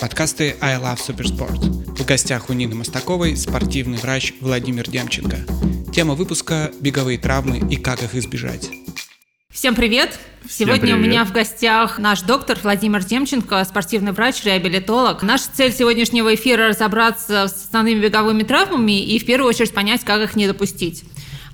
Подкасты I Love Supersport. В гостях у Нины Мостаковой спортивный врач Владимир Демченко. Тема выпуска – беговые травмы и как их избежать. Всем привет! Всем Сегодня привет. у меня в гостях наш доктор Владимир Демченко, спортивный врач, реабилитолог. Наша цель сегодняшнего эфира – разобраться с основными беговыми травмами и в первую очередь понять, как их не допустить.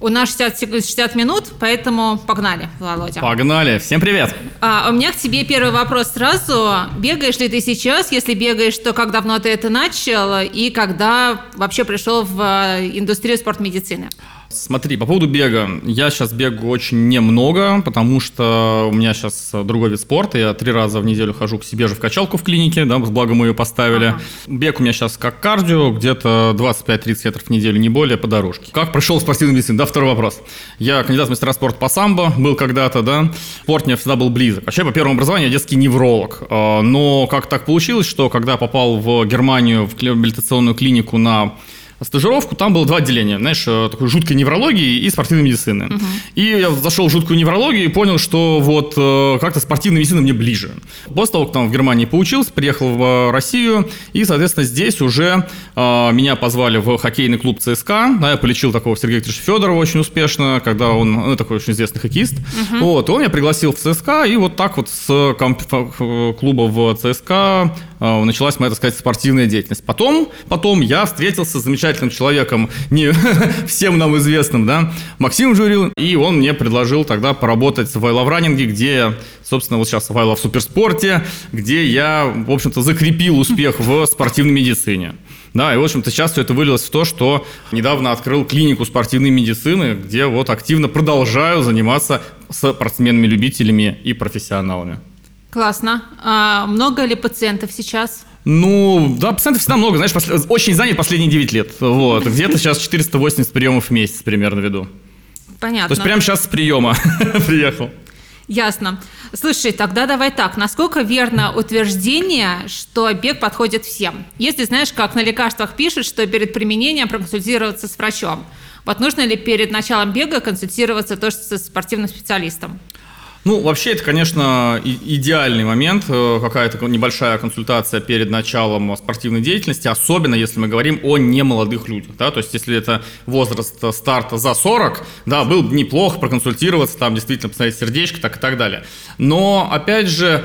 У нас 60, сек- 60 минут, поэтому погнали, Володя. Погнали! Всем привет! А, у меня к тебе первый вопрос сразу. Бегаешь ли ты сейчас? Если бегаешь, то как давно ты это начал? И когда вообще пришел в э, индустрию спортмедицины? Смотри, по поводу бега. Я сейчас бегаю очень немного, потому что у меня сейчас другой вид спорта. Я три раза в неделю хожу к себе же в качалку в клинике, да, благо мы ее поставили. Ага. Бег у меня сейчас как кардио, где-то 25-30 метров в неделю, не более, по дорожке. Как пришел в спортивную медицину? Да, второй вопрос. Я кандидат в мастера спорта по самбо, был когда-то, да. Спорт мне всегда был близок. Вообще, по первому образованию я детский невролог. А, Но как так получилось, что когда попал в Германию в реабилитационную клинику на стажировку, там было два отделения, знаешь, э, такой жуткой неврологии и спортивной медицины. И я зашел в жуткую неврологию и понял, что вот э, как-то спортивная медицина мне ближе. После того, как там в Германии поучился, приехал в э, Россию, и, соответственно, здесь уже меня позвали в хоккейный клуб ЦСКА, да, я полечил такого Сергея Викторовича Федорова очень успешно, когда он, ну, такой очень известный хоккеист, вот, он меня пригласил в ЦСКА, и вот так вот с комп- клуба в ЦСКА началась моя, так сказать, спортивная деятельность. Потом, потом я встретился с замечательным человеком, не всем нам известным, да, Максимом Журил, и он мне предложил тогда поработать в Running, где собственно, вот сейчас в Love Суперспорте, где я, в общем-то, закрепил успех в спортивной медицине. Да, и, в общем-то, сейчас все это вылилось в то, что недавно открыл клинику спортивной медицины, где вот активно продолжаю заниматься спортсменами-любителями и профессионалами. Классно. А много ли пациентов сейчас? Ну, да, пациентов всегда много, знаешь, посл- очень занят последние 9 лет. Вот, где-то сейчас 480 приемов в месяц примерно веду. Понятно. То есть прямо сейчас с приема приехал. Ясно. Слушай, тогда давай так. Насколько верно утверждение, что бег подходит всем? Если знаешь, как на лекарствах пишут, что перед применением проконсультироваться с врачом. Вот нужно ли перед началом бега консультироваться тоже со спортивным специалистом? Ну, вообще, это, конечно, идеальный момент, э, какая-то небольшая консультация перед началом спортивной деятельности, особенно если мы говорим о немолодых людях, да, то есть если это возраст э, старта за 40, да, было бы неплохо проконсультироваться, там действительно посмотреть сердечко, так и так далее. Но, опять же,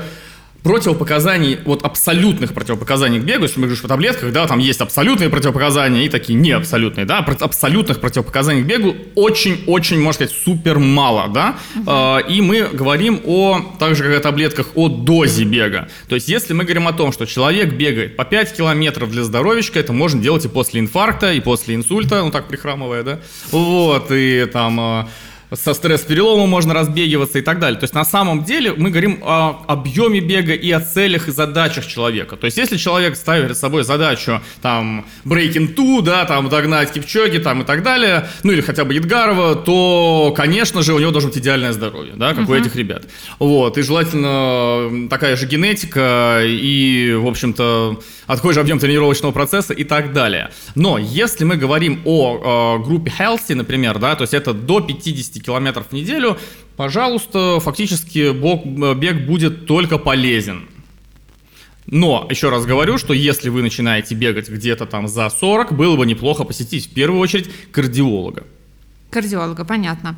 противопоказаний, вот абсолютных противопоказаний к бегу, если мы говорим о таблетках, да, там есть абсолютные противопоказания и такие не абсолютные, да, абсолютных противопоказаний к бегу очень-очень, можно сказать, супер мало, да, А, и мы говорим о, так же, как и о таблетках, о дозе бега, то есть если мы говорим о том, что человек бегает по 5 километров для здоровечка, это можно делать и после инфаркта, и после инсульта, ну так прихрамывая, да, вот, и там... со стресс-переломом можно разбегиваться и так далее. То есть на самом деле мы говорим о объеме бега и о целях и задачах человека. То есть если человек ставит перед собой задачу там breaking two, да, там догнать Кипчоги там и так далее, ну или хотя бы Едгарова, то, конечно же, у него должно быть идеальное здоровье, да, как у этих ребят. Вот, и желательно такая же генетика и, в общем-то, такой же объем тренировочного процесса и так далее. Но если мы говорим о э, группе healthy, например, да, то есть это до 50 километров в неделю, пожалуйста, фактически бег будет только полезен. Но, еще раз говорю, что если вы начинаете бегать где-то там за 40, было бы неплохо посетить в первую очередь кардиолога. Кардиолога, понятно.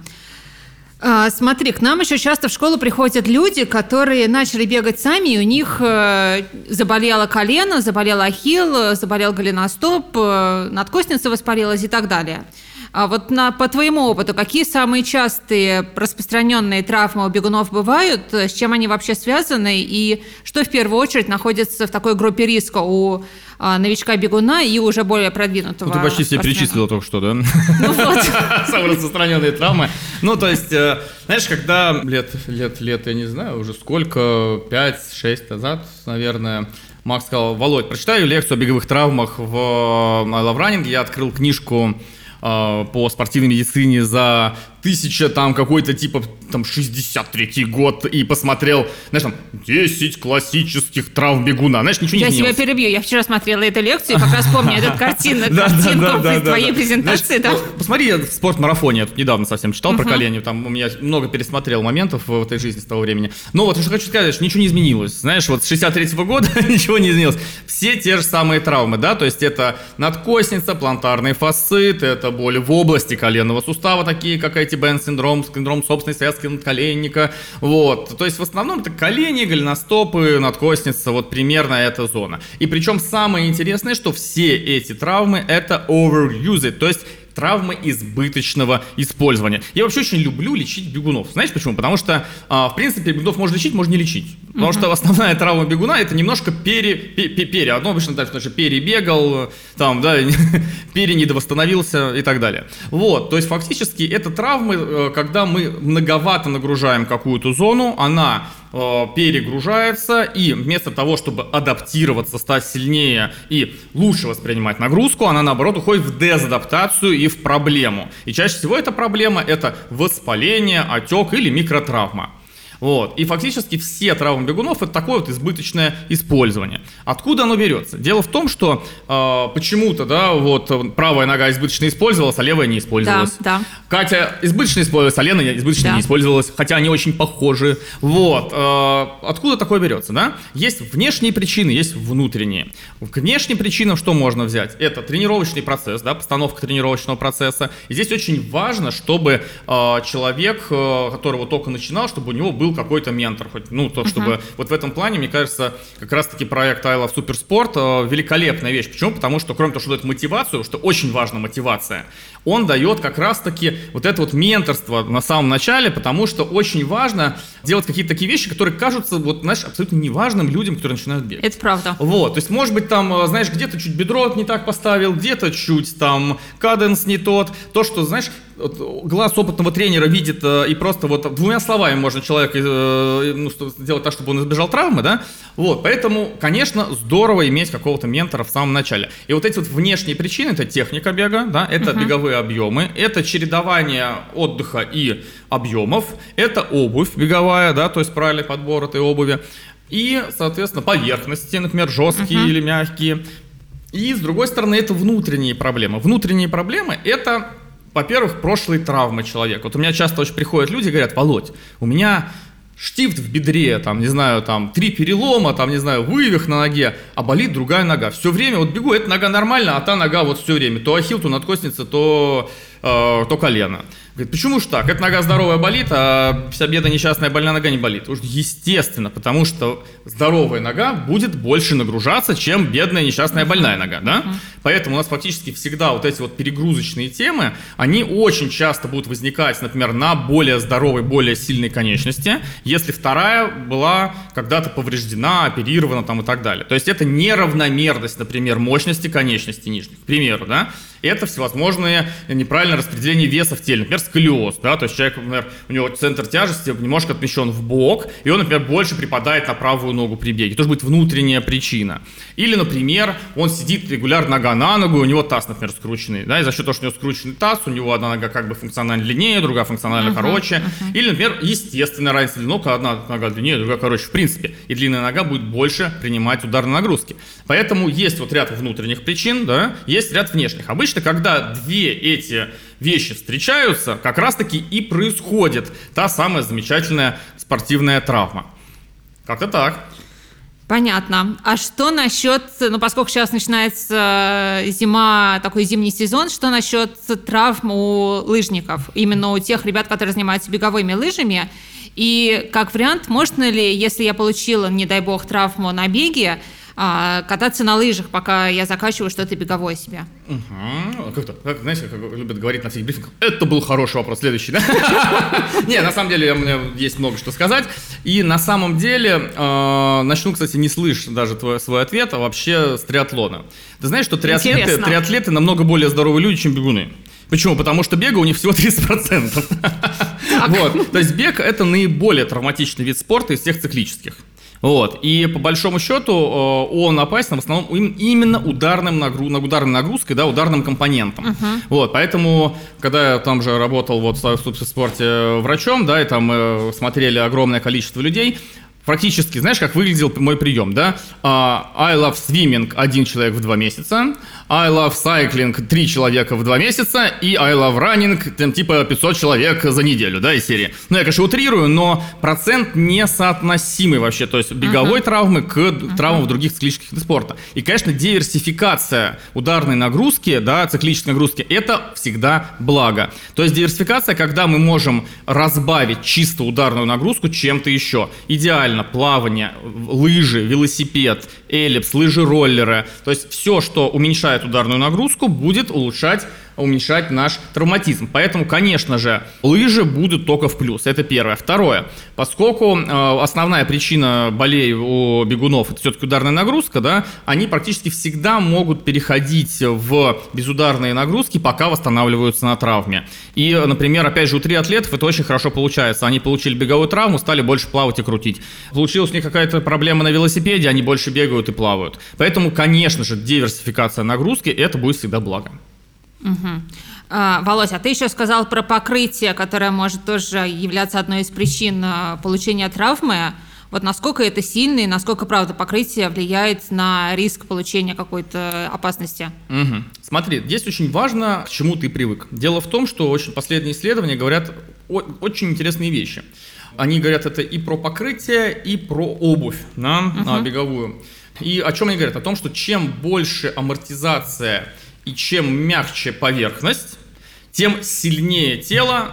А, смотри, к нам еще часто в школу приходят люди, которые начали бегать сами, и у них э, заболело колено, заболел ахилл, заболел голеностоп, э, надкостница воспалилась и так далее. А вот на, по твоему опыту, какие самые частые распространенные травмы у бегунов бывают, э, с чем они вообще связаны, и что в первую очередь находится в такой группе риска у а, новичка-бегуна и уже более продвинутого Ну, ты почти все перечислила только что, да? Ну вот. Самые распространенные травмы. Ну, то есть, э, знаешь, когда лет, лет, лет, я не знаю, уже сколько, 5-6 назад, наверное, Макс сказал, Володь, прочитаю лекцию о беговых травмах в Love Running. Я открыл книжку э, по спортивной медицине за тысяча там какой-то типа там 63 год и посмотрел, знаешь, там 10 классических травм бегуна. Знаешь, ничего не Я тебя перебью. Я вчера смотрела эту лекцию и как раз помню эту картину, картинку из твоей презентации. Посмотри в спорт-марафоне, я тут недавно совсем читал про колени, там у меня много пересмотрел моментов в этой жизни с того времени. Но вот что хочу сказать, что ничего не изменилось. Знаешь, вот с 63 года ничего не изменилось. Все те же самые травмы, да, то есть это надкосница, плантарный фасцит, это боли в области коленного сустава, такие как эти синдром, синдром собственной связки надколенника, вот. То есть в основном это колени, голеностопы, надкосница, вот примерно эта зона. И причем самое интересное, что все эти травмы это overuse, то есть травмы избыточного использования. Я вообще очень люблю лечить бегунов. Знаешь почему? Потому что, а, в принципе, бегунов можно лечить, можно не лечить. Потому что основная травма бегуна это немножко пере, пе- пе- пере. Одно обычно потому что перебегал, там, да, пере недовосстановился и так далее. Вот, то есть фактически это травмы, э, когда мы многовато нагружаем какую-то зону, она э, перегружается, и вместо того, чтобы адаптироваться, стать сильнее и лучше воспринимать нагрузку, она наоборот уходит в дезадаптацию и в проблему. И чаще всего эта проблема это воспаление, отек или микротравма. Вот. И фактически все травмы бегунов это такое вот избыточное использование. Откуда оно берется? Дело в том, что э, почему-то, да, вот э, правая нога избыточно использовалась, а левая не использовалась. Да, да. Катя избыточно использовалась, а Лена избыточно Да. не использовалась, хотя они очень похожи. Вот. э, откуда такое берется, да? Есть внешние причины, есть внутренние. К внешним причинам что можно взять? Это тренировочный процесс, да, постановка тренировочного процесса. И здесь очень важно, чтобы э, человек, э, которого только начинал, чтобы у него был какой-то ментор. Хоть, ну, то, чтобы вот в этом плане, мне кажется, как раз-таки проект I Love Суперспорт э, великолепная вещь. Почему? Потому что, кроме того, что дает мотивацию, что очень важна мотивация, он дает как раз-таки вот это вот менторство на самом начале, потому что очень важно делать какие-то такие вещи, которые кажутся, вот, знаешь, абсолютно неважным людям, которые начинают бегать. Это правда. Вот, то есть, может быть, там, э, знаешь, где-то чуть бедро не так поставил, где-то чуть там каденс не тот. То, что, знаешь, глаз опытного тренера видит, э, и просто вот двумя словами можно человека э, ну, сделать так, чтобы он избежал травмы, да? Вот, поэтому, конечно, здорово иметь какого-то ментора в самом начале. И вот эти вот внешние причины, это техника бега, да, это беговые объемы, это чередование отдыха и объемов, это обувь беговая, да, то есть правильный подбор этой обуви. И, соответственно, поверхности, например, жесткие или мягкие. И, с другой стороны, это внутренние проблемы. Внутренние проблемы – это, во-первых, прошлые травмы человека. Вот у меня часто очень приходят люди и говорят, Володь, у меня штифт в бедре, там, не знаю, там, три перелома, там, не знаю, вывих на ноге, а болит другая нога. Все время вот бегу, эта нога нормально, а та нога вот все время. То ахилл, то надкосница, то, э, то колено. Говорит, почему ж так? Эта нога здоровая болит, а вся бедная несчастная больная нога не болит. Уж естественно, потому что здоровая нога будет больше нагружаться, чем бедная несчастная больная нога, да? Поэтому у нас фактически всегда вот эти вот перегрузочные темы, они очень часто будут возникать, например, на более здоровой, более сильной конечности, если вторая была когда-то повреждена, оперирована там и так далее. То есть это неравномерность, например, мощности конечности нижних, к примеру, да? Это всевозможные неправильное распределение веса в теле, например, сколиоз, да, то есть человек, например, у него центр тяжести немножко отмещен в бок, и он, например, больше припадает на правую ногу при беге, тоже будет внутренняя причина. Или, например, он сидит регулярно нога на ногу, у него таз, например, скрученный, да, и за счет того, что у него скрученный таз, у него одна нога как бы функционально длиннее, другая функционально короче, или, например, естественная разница длины, когда одна нога длиннее, другая короче, в принципе, и длинная нога будет больше принимать ударные нагрузки. Поэтому есть вот ряд внутренних причин, да, есть ряд внешних. Обычно, когда две эти вещи встречаются, как раз-таки и происходит та самая замечательная спортивная травма. Как-то так. Понятно. А что насчет, ну, поскольку сейчас начинается э, зима, такой зимний сезон, что насчет травм у лыжников? Именно у тех ребят, которые занимаются беговыми лыжами. И как вариант, можно ли, если я получила, не дай бог, травму на беге, а, кататься на лыжах, пока я заканчиваю что-то беговое себе? Мгм. Как-то, как, знаете, как любят говорить на всех брифингах, это был хороший вопрос, следующий, да? Не, на самом деле у меня есть много что сказать. И на самом деле, э, начну, кстати, не слышь даже твой, свой ответ, а вообще с триатлона. Ты знаешь, что триатлеты, триатлеты намного более здоровые люди, чем бегуны. Почему? Потому что бега у них всего 30%. Вот. То есть бег это наиболее травматичный вид спорта из всех циклических. Вот. И по большому счету э, он опасен в основном именно ударным нагру... ударной нагрузкой, да, ударным компонентом. Uh-huh. Вот. Поэтому, когда я там же работал вот в спорте врачом, да, и там мы смотрели огромное количество людей, практически, знаешь, как выглядел мой прием, да? Uh, I love swimming один человек в два месяца, I love cycling три человека в два месяца и I love running там типа 500 человек за неделю, да, из серии. Ну, я, конечно, утрирую, но процент несоотносимый вообще, то есть беговой uh-huh. травмы к uh-huh. травмам в других циклических видах спорта. И, конечно, диверсификация ударной нагрузки, да, циклической нагрузки, это всегда благо. То есть диверсификация, когда мы можем разбавить чисто ударную нагрузку чем-то еще. Идеально реально плавание, лыжи, велосипед, эллипс, лыжи-роллеры. То есть все, что уменьшает ударную нагрузку, будет улучшать уменьшать наш травматизм. Поэтому, конечно же, лыжи будут только в плюс. Это первое. Второе. Поскольку э, основная причина болей у бегунов это все-таки ударная нагрузка, да, они практически всегда могут переходить в безударные нагрузки, пока восстанавливаются на травме. И, например, опять же, у триатлетов это очень хорошо получается. Они получили беговую травму, стали больше плавать и крутить. Получилась у них какая-то проблема на велосипеде, они больше бегают и плавают. Поэтому, конечно же, диверсификация нагрузки это будет всегда благо. Угу. А, Володь, а ты еще сказал про покрытие, которое может тоже являться одной из причин а, получения травмы. Вот насколько это сильно и насколько, правда, покрытие влияет на риск получения какой-то опасности? Угу. Смотри, здесь очень важно, к чему ты привык. Дело в том, что очень последние исследования говорят о- очень интересные вещи. Они говорят это и про покрытие, и про обувь да, угу. беговую. И о чем они говорят? О том, что чем больше амортизация и чем мягче поверхность, тем сильнее тело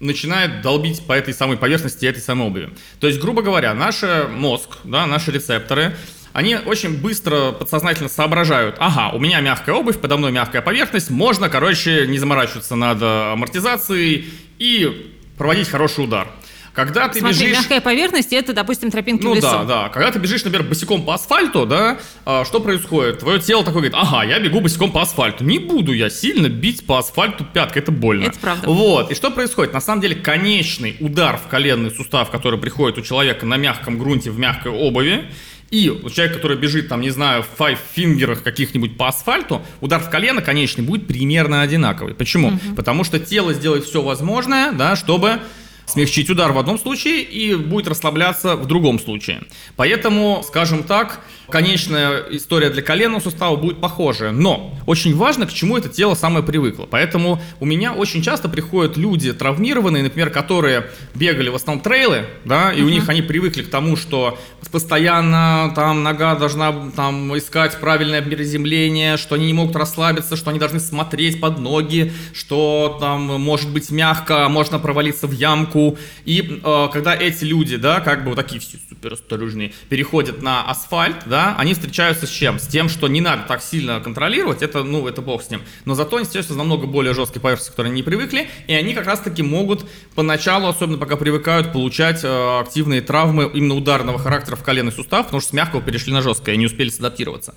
начинает долбить по этой самой поверхности этой самой обуви. То есть, грубо говоря, наш мозг, да, наши рецепторы, они очень быстро подсознательно соображают, ага, у меня мягкая обувь, подо мной мягкая поверхность, можно, короче, не заморачиваться над амортизацией и проводить хороший удар. Когда ты Смотри, бежишь... мягкая поверхность, это, допустим, тропинки ну, в лесу. да, да. Когда ты бежишь, например, босиком по асфальту, да, а, что происходит? Твое тело такое говорит, ага, я бегу босиком по асфальту. Не буду я сильно бить по асфальту пяткой, это больно. Это правда. Вот. И что происходит? На самом деле, конечный удар в коленный сустав, который приходит у человека на мягком грунте в мягкой обуви, и человек, который бежит, там, не знаю, в файв-фингерах каких-нибудь по асфальту, удар в колено конечный будет примерно одинаковый. Почему? Угу. Потому что тело сделает все возможное, да, чтобы смягчить удар в одном случае и будет расслабляться в другом случае. Поэтому, скажем так, конечная история для коленного сустава будет похожая. Но очень важно, к чему это тело самое привыкло. Поэтому у меня очень часто приходят люди травмированные, например, которые бегали в основном трейлы, да, и uh-huh. у них они привыкли к тому, что постоянно там нога должна там искать правильное приземление, что они не могут расслабиться, что они должны смотреть под ноги, что там может быть мягко, можно провалиться в ямку. И э, когда эти люди, да, как бы вот такие все супер осторожные, переходят на асфальт, да, они встречаются с чем? С тем, что не надо так сильно контролировать, это, ну, это бог с ним. Но зато они встречаются с намного более жесткой поверхностью, которые они не привыкли, и они как раз-таки могут поначалу, особенно пока привыкают, получать э, активные травмы именно ударного характера в коленный сустав, потому что с мягкого перешли на жесткое и не успели адаптироваться.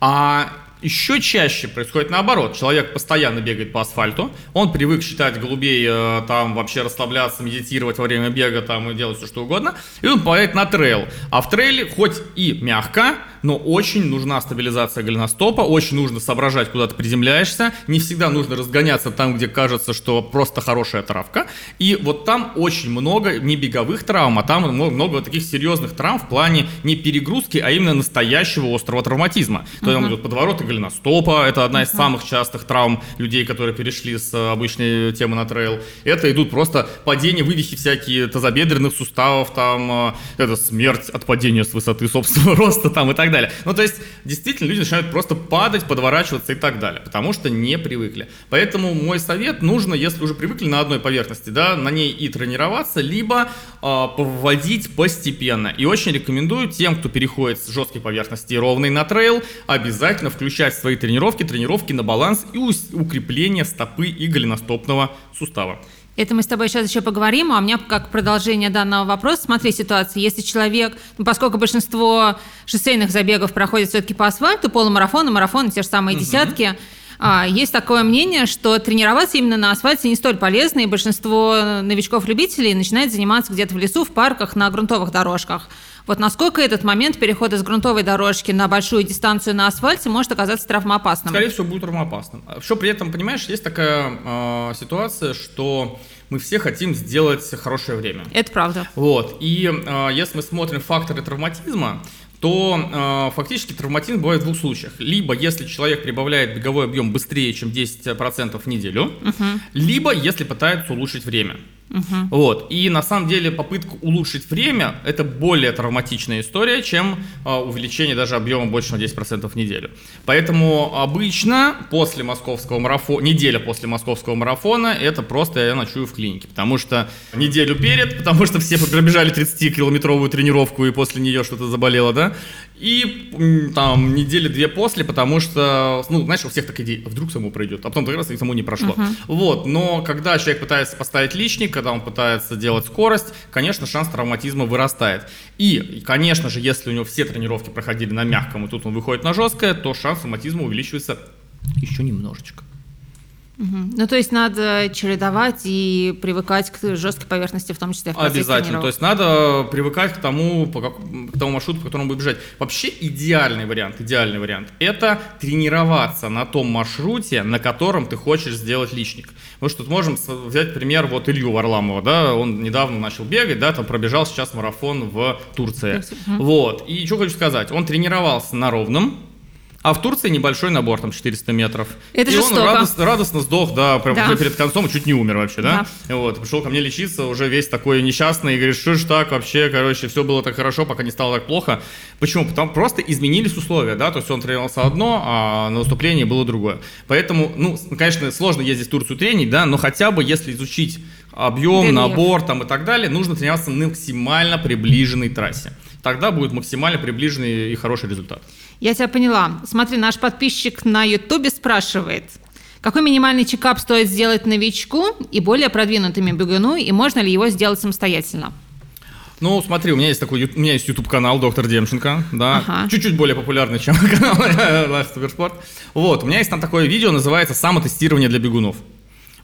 А еще чаще происходит наоборот. Человек постоянно бегает по асфальту, он привык считать голубей, э, там вообще расслабляться, медитировать во время бега там и делать все что угодно, и он попадает на трейл. А в трейле хоть и мягко, но очень нужна стабилизация голеностопа, очень нужно соображать, куда ты приземляешься, не всегда нужно разгоняться там, где кажется, что просто хорошая травка, и вот там очень много не беговых травм, а там много, много таких серьезных травм в плане не перегрузки, а именно настоящего острого травматизма. То есть uh-huh. идет подворот голеностопа, это одна из самых частых травм людей, которые перешли с обычной темы на трейл. Это идут просто падения, вывихи всякие тазобедренных суставов, там, э, это смерть от падения с высоты собственного роста там и так далее. Ну, то есть, действительно, люди начинают просто падать, подворачиваться и так далее, потому что не привыкли. Поэтому мой совет, нужно, если уже привыкли на одной поверхности, да, на ней и тренироваться, либо э, поводить постепенно. И очень рекомендую тем, кто переходит с жесткой поверхности ровной на трейл, обязательно включать включать в свои тренировки тренировки на баланс и укрепление стопы и голеностопного сустава. Это мы с тобой сейчас еще поговорим, а у меня как продолжение данного вопроса, смотри ситуацию, если человек, ну, поскольку большинство шоссейных забегов проходит все-таки по асфальту, полумарафоны, марафоны, те же самые угу. десятки, а, есть такое мнение, что тренироваться именно на асфальте не столь полезно, и большинство новичков-любителей начинает заниматься где-то в лесу, в парках, на грунтовых дорожках. Вот насколько этот момент перехода с грунтовой дорожки на большую дистанцию на асфальте может оказаться травмоопасным? Скорее всего, будет травмоопасным. Еще при этом, понимаешь, есть такая э, ситуация, что мы все хотим сделать хорошее время. Это правда. Вот. И э, если мы смотрим факторы травматизма, то э, фактически травматизм бывает в двух случаях. Либо если человек прибавляет беговой объем быстрее, чем 10% в неделю, угу. либо если пытается улучшить время. Угу. Вот. И на самом деле попытка улучшить время – это более травматичная история, чем э, увеличение даже объема больше на 10% в неделю. Поэтому обычно после московского марафона, неделя после московского марафона – это просто я ночую в клинике. Потому что неделю перед, потому что все пробежали 30-километровую тренировку и после нее что-то заболело, да? И там недели две после, потому что, ну, знаешь, у всех так идея, вдруг само пройдет, а потом как раз и само не прошло. Uh-huh. Вот, но когда человек пытается поставить личник, когда он пытается делать скорость, конечно, шанс травматизма вырастает. И, конечно же, если у него все тренировки проходили на мягком, и тут он выходит на жесткое, то шанс травматизма увеличивается еще немножечко. Угу. Ну, то есть надо чередовать и привыкать к жесткой поверхности, в том числе в Обязательно. То есть надо привыкать к тому, по как, к тому маршруту, по которому будет бежать. Вообще идеальный вариант, идеальный вариант – это тренироваться на том маршруте, на котором ты хочешь сделать личник. Мы что тут можем взять пример вот Илью Варламова, да, он недавно начал бегать, да, там пробежал сейчас марафон в Турции. Угу. Вот. И что хочу сказать, он тренировался на ровном, а в Турции небольшой набор, там 400 метров. Это и жестоко. он радостно, радостно сдох, да, прям да. перед концом, чуть не умер вообще, да? да. Вот, пришел ко мне лечиться, уже весь такой несчастный, и говорит, что ж так вообще, короче, все было так хорошо, пока не стало так плохо. Почему? Потому просто изменились условия, да, то есть он тренировался одно, а на выступлении было другое. Поэтому, ну, конечно, сложно ездить в Турцию тренить, да, но хотя бы если изучить объем, Рельеф. набор там и так далее, нужно тренироваться на максимально приближенной трассе. Тогда будет максимально приближенный и хороший результат. Я тебя поняла. Смотри, наш подписчик на Ютубе спрашивает, какой минимальный чекап стоит сделать новичку и более продвинутыми бегуну, и можно ли его сделать самостоятельно? Ну, смотри, у меня есть такой, у меня есть YouTube канал Доктор Демченко, да, ага. чуть-чуть более популярный, чем канал Наш Суперспорт. Вот, у меня есть там такое видео, называется «Самотестирование для бегунов».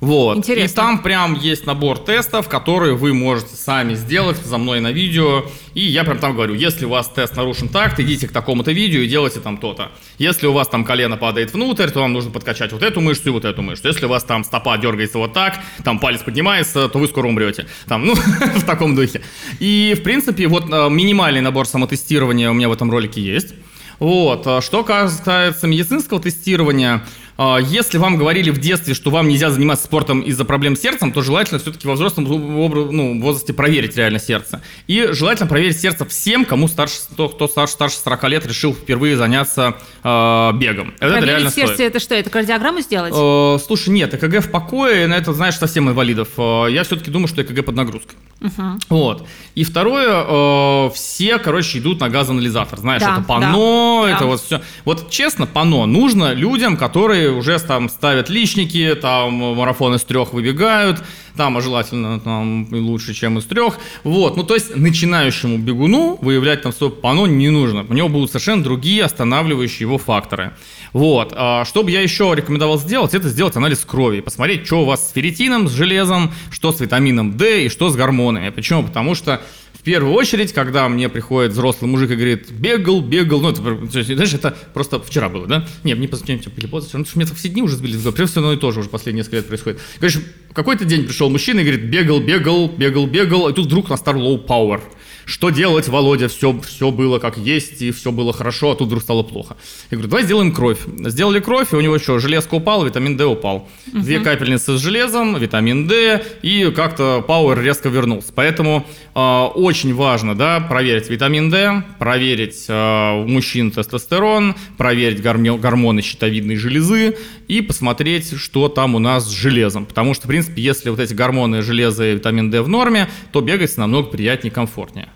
Вот. Интересно. И там прям есть набор тестов, которые вы можете сами сделать за мной на видео. И я прям там говорю, если у вас тест нарушен так, идите к такому-то видео и делайте там то-то. Если у вас там колено падает внутрь, то вам нужно подкачать вот эту мышцу и вот эту мышцу. Если у вас там стопа дергается вот так, там палец поднимается, то вы скоро умрете. Там, ну, в таком духе. И, в принципе, вот э, минимальный набор самотестирования у меня в этом ролике есть. Вот. А что касается медицинского тестирования, если вам говорили в детстве, что вам нельзя заниматься спортом из-за проблем с сердцем, то желательно все-таки во взрослом ну, возрасте проверить реально сердце. И желательно проверить сердце всем, кому старше, кто, кто старше, старше 40 лет решил впервые заняться э, бегом. Это проверить реально сердце стоит. это что, это кардиограмму сделать? Э, слушай, нет, ЭКГ в покое, на это, знаешь, совсем инвалидов. Я все-таки думаю, что ЭКГ под нагрузкой. Угу. Вот. И второе, э, все, короче, идут на газоанализатор. Знаешь, да, это пано, да, это да. вот все. Вот честно, пано нужно людям, которые уже там ставят личники, там марафон из трех выбегают, там а желательно там лучше, чем из трех. Вот, ну то есть начинающему бегуну выявлять там свое пано не нужно. У него будут совершенно другие останавливающие его факторы. Вот. А, что бы я еще рекомендовал сделать, это сделать анализ крови, посмотреть, что у вас с ферритином, с железом, что с витамином D и что с гормонами. Почему? Потому что первую очередь, когда мне приходит взрослый мужик и говорит, бегал, бегал, ну, это, знаешь, это просто вчера было, да? Не, мне позавчера или позавчера, ну, мне все дни уже сбили в голову, все одно и то же уже последние несколько лет происходит. Короче, какой-то день пришел мужчина и говорит, бегал, бегал, бегал, бегал, и тут вдруг настал low power – что делать, Володя, все, все было как есть, и все было хорошо, а тут вдруг стало плохо. Я говорю, давай сделаем кровь. Сделали кровь, и у него что, железка упала, витамин D упал. Угу. Две капельницы с железом, витамин D, и как-то пауэр резко вернулся. Поэтому э, очень важно, да, проверить витамин D, проверить э, у мужчин тестостерон, проверить гормоны щитовидной железы и посмотреть, что там у нас с железом. Потому что, в принципе, если вот эти гормоны железа и витамин D в норме, то бегать намного приятнее и комфортнее.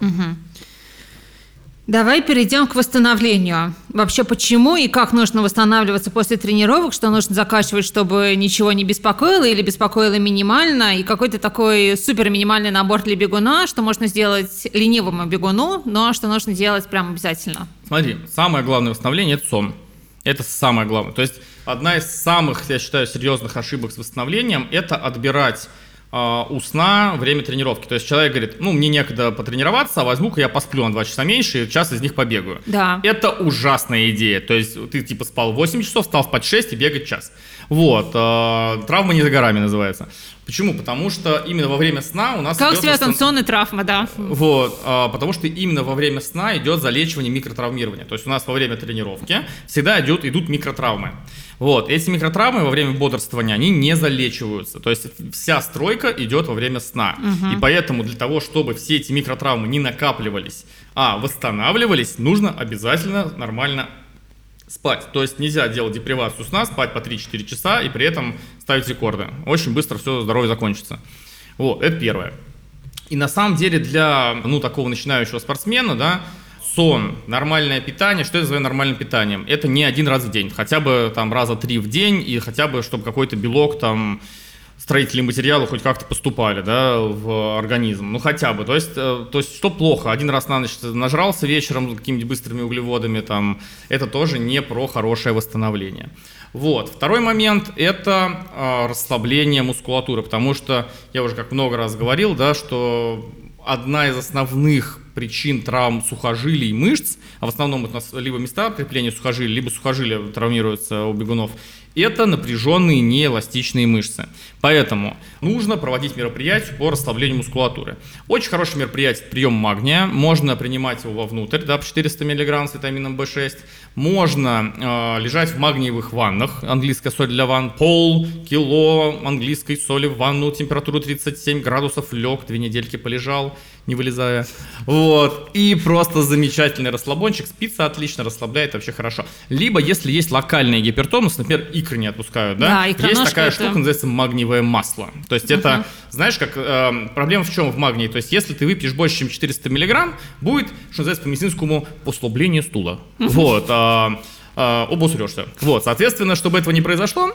Угу. Давай перейдем к восстановлению. Вообще, почему и как нужно восстанавливаться после тренировок, что нужно закачивать, чтобы ничего не беспокоило или беспокоило минимально, и какой-то такой супер минимальный набор для бегуна, что можно сделать ленивому бегуну, но что нужно делать прям обязательно. Смотри, самое главное восстановление – это сон. Это самое главное. То есть одна из самых, я считаю, серьезных ошибок с восстановлением – это отбирать у сна время тренировки. То есть человек говорит, ну, мне некогда потренироваться, а возьму-ка я посплю на 2 часа меньше и час из них побегаю. Да. Это ужасная идея. То есть ты типа спал 8 часов, встал в под 6 и бегать час. Вот. Э, травма не за горами называется. Почему? Потому что именно во время сна у нас... Как идет связан сон и травма, да. вот, а, потому что именно во время сна идет залечивание микротравмирования. То есть у нас во время тренировки всегда идут, идут микротравмы. Вот, эти микротравмы во время бодрствования, они не залечиваются. То есть вся стройка идет во время сна. И поэтому для того, чтобы все эти микротравмы не накапливались, а восстанавливались, нужно обязательно нормально спать. То есть нельзя делать депривацию сна, спать по 3-4 часа и при этом ставить рекорды. Очень быстро все здоровье закончится. Вот, это первое. И на самом деле для, ну, такого начинающего спортсмена, да, сон, нормальное питание, что я называю нормальным питанием? Это не один раз в день, хотя бы там раза три в день, и хотя бы, чтобы какой-то белок там, строительные материалы хоть как-то поступали, да, в организм, ну хотя бы, то есть, э, то есть что плохо, один раз на ночь нажрался вечером какими-нибудь быстрыми углеводами, там, это тоже не про хорошее восстановление. Вот. Второй момент – это э, расслабление мускулатуры, потому что я уже как много раз говорил, да, что одна из основных причин травм сухожилий и мышц, а в основном это у нас либо места крепления сухожилий, либо сухожилия травмируются у бегунов, это напряженные неэластичные мышцы. Поэтому нужно проводить мероприятия по расслаблению мускулатуры. Очень хорошее мероприятие – прием магния. Можно принимать его вовнутрь, да, по 400 мг с витамином В6. Можно э, лежать в магниевых ваннах. Английская соль для ванн. Пол кило английской соли в ванну. Температуру 37 градусов. Лег, две недельки полежал, не вылезая. Вот. И просто замечательный расслабончик. Спится отлично, расслабляет вообще хорошо. Либо, если есть локальный гипертонус, например, икры не отпускают, да? Да, есть такая это- штука, называется магниевое масло. То есть это, знаешь, как э, проблема в чем в магнии? То есть если ты выпьешь больше, чем 400 миллиграмм, будет, что называется по-медицинскому, послабление стула. Вот. а, а, обосрешься. Вот, соответственно, чтобы этого не произошло,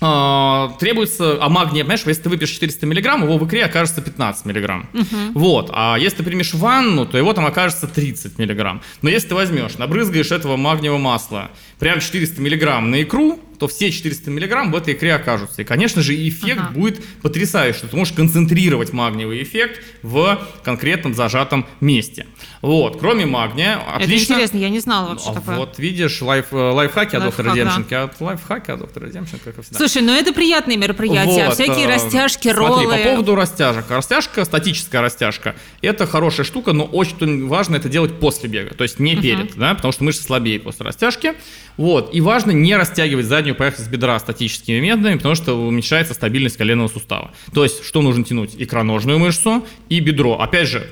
требуется, а магния, понимаешь, если ты выпьешь 400 миллиграмм, его в икре окажется 15 миллиграмм. Вот, а если ты примешь ванну, то его там окажется 30 миллиграмм. Но если ты возьмешь, набрызгаешь этого магниевого масла, прям 400 миллиграмм на икру, то все 400 миллиграмм в этой икре окажутся. И, конечно же, эффект Ага. будет потрясающий. Ты можешь концентрировать магниевый эффект в конкретном зажатом месте. Вот, кроме магния, Это отлично... интересно, я не знала вообще А такое. Вот видишь, лайф, э, лайфхаки от доктора Лайфхак, да. Демченко, а от лайфхаки от доктора Демченко, как и всегда. Слушай, ну это приятные мероприятия, Вот, всякие э, растяжки, смотри, роллы. по поводу растяжек. Растяжка, статическая растяжка, это хорошая штука, но очень важно это делать после бега, то есть не перед, да, потому что мышцы слабеют после растяжки. Вот, и важно не растягивать заднюю поверхность бедра статическими методами, потому что уменьшается стабильность коленного сустава. То есть, что нужно тянуть? Икроножную мышцу и бедро. Опять же,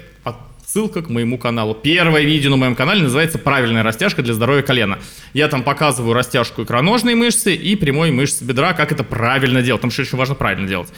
Ссылка к моему каналу. Первое видео на моем канале называется «Правильная растяжка для здоровья колена». Я там показываю растяжку икроножной мышцы и прямой мышцы бедра, как это правильно делать, потому что очень важно правильно делать.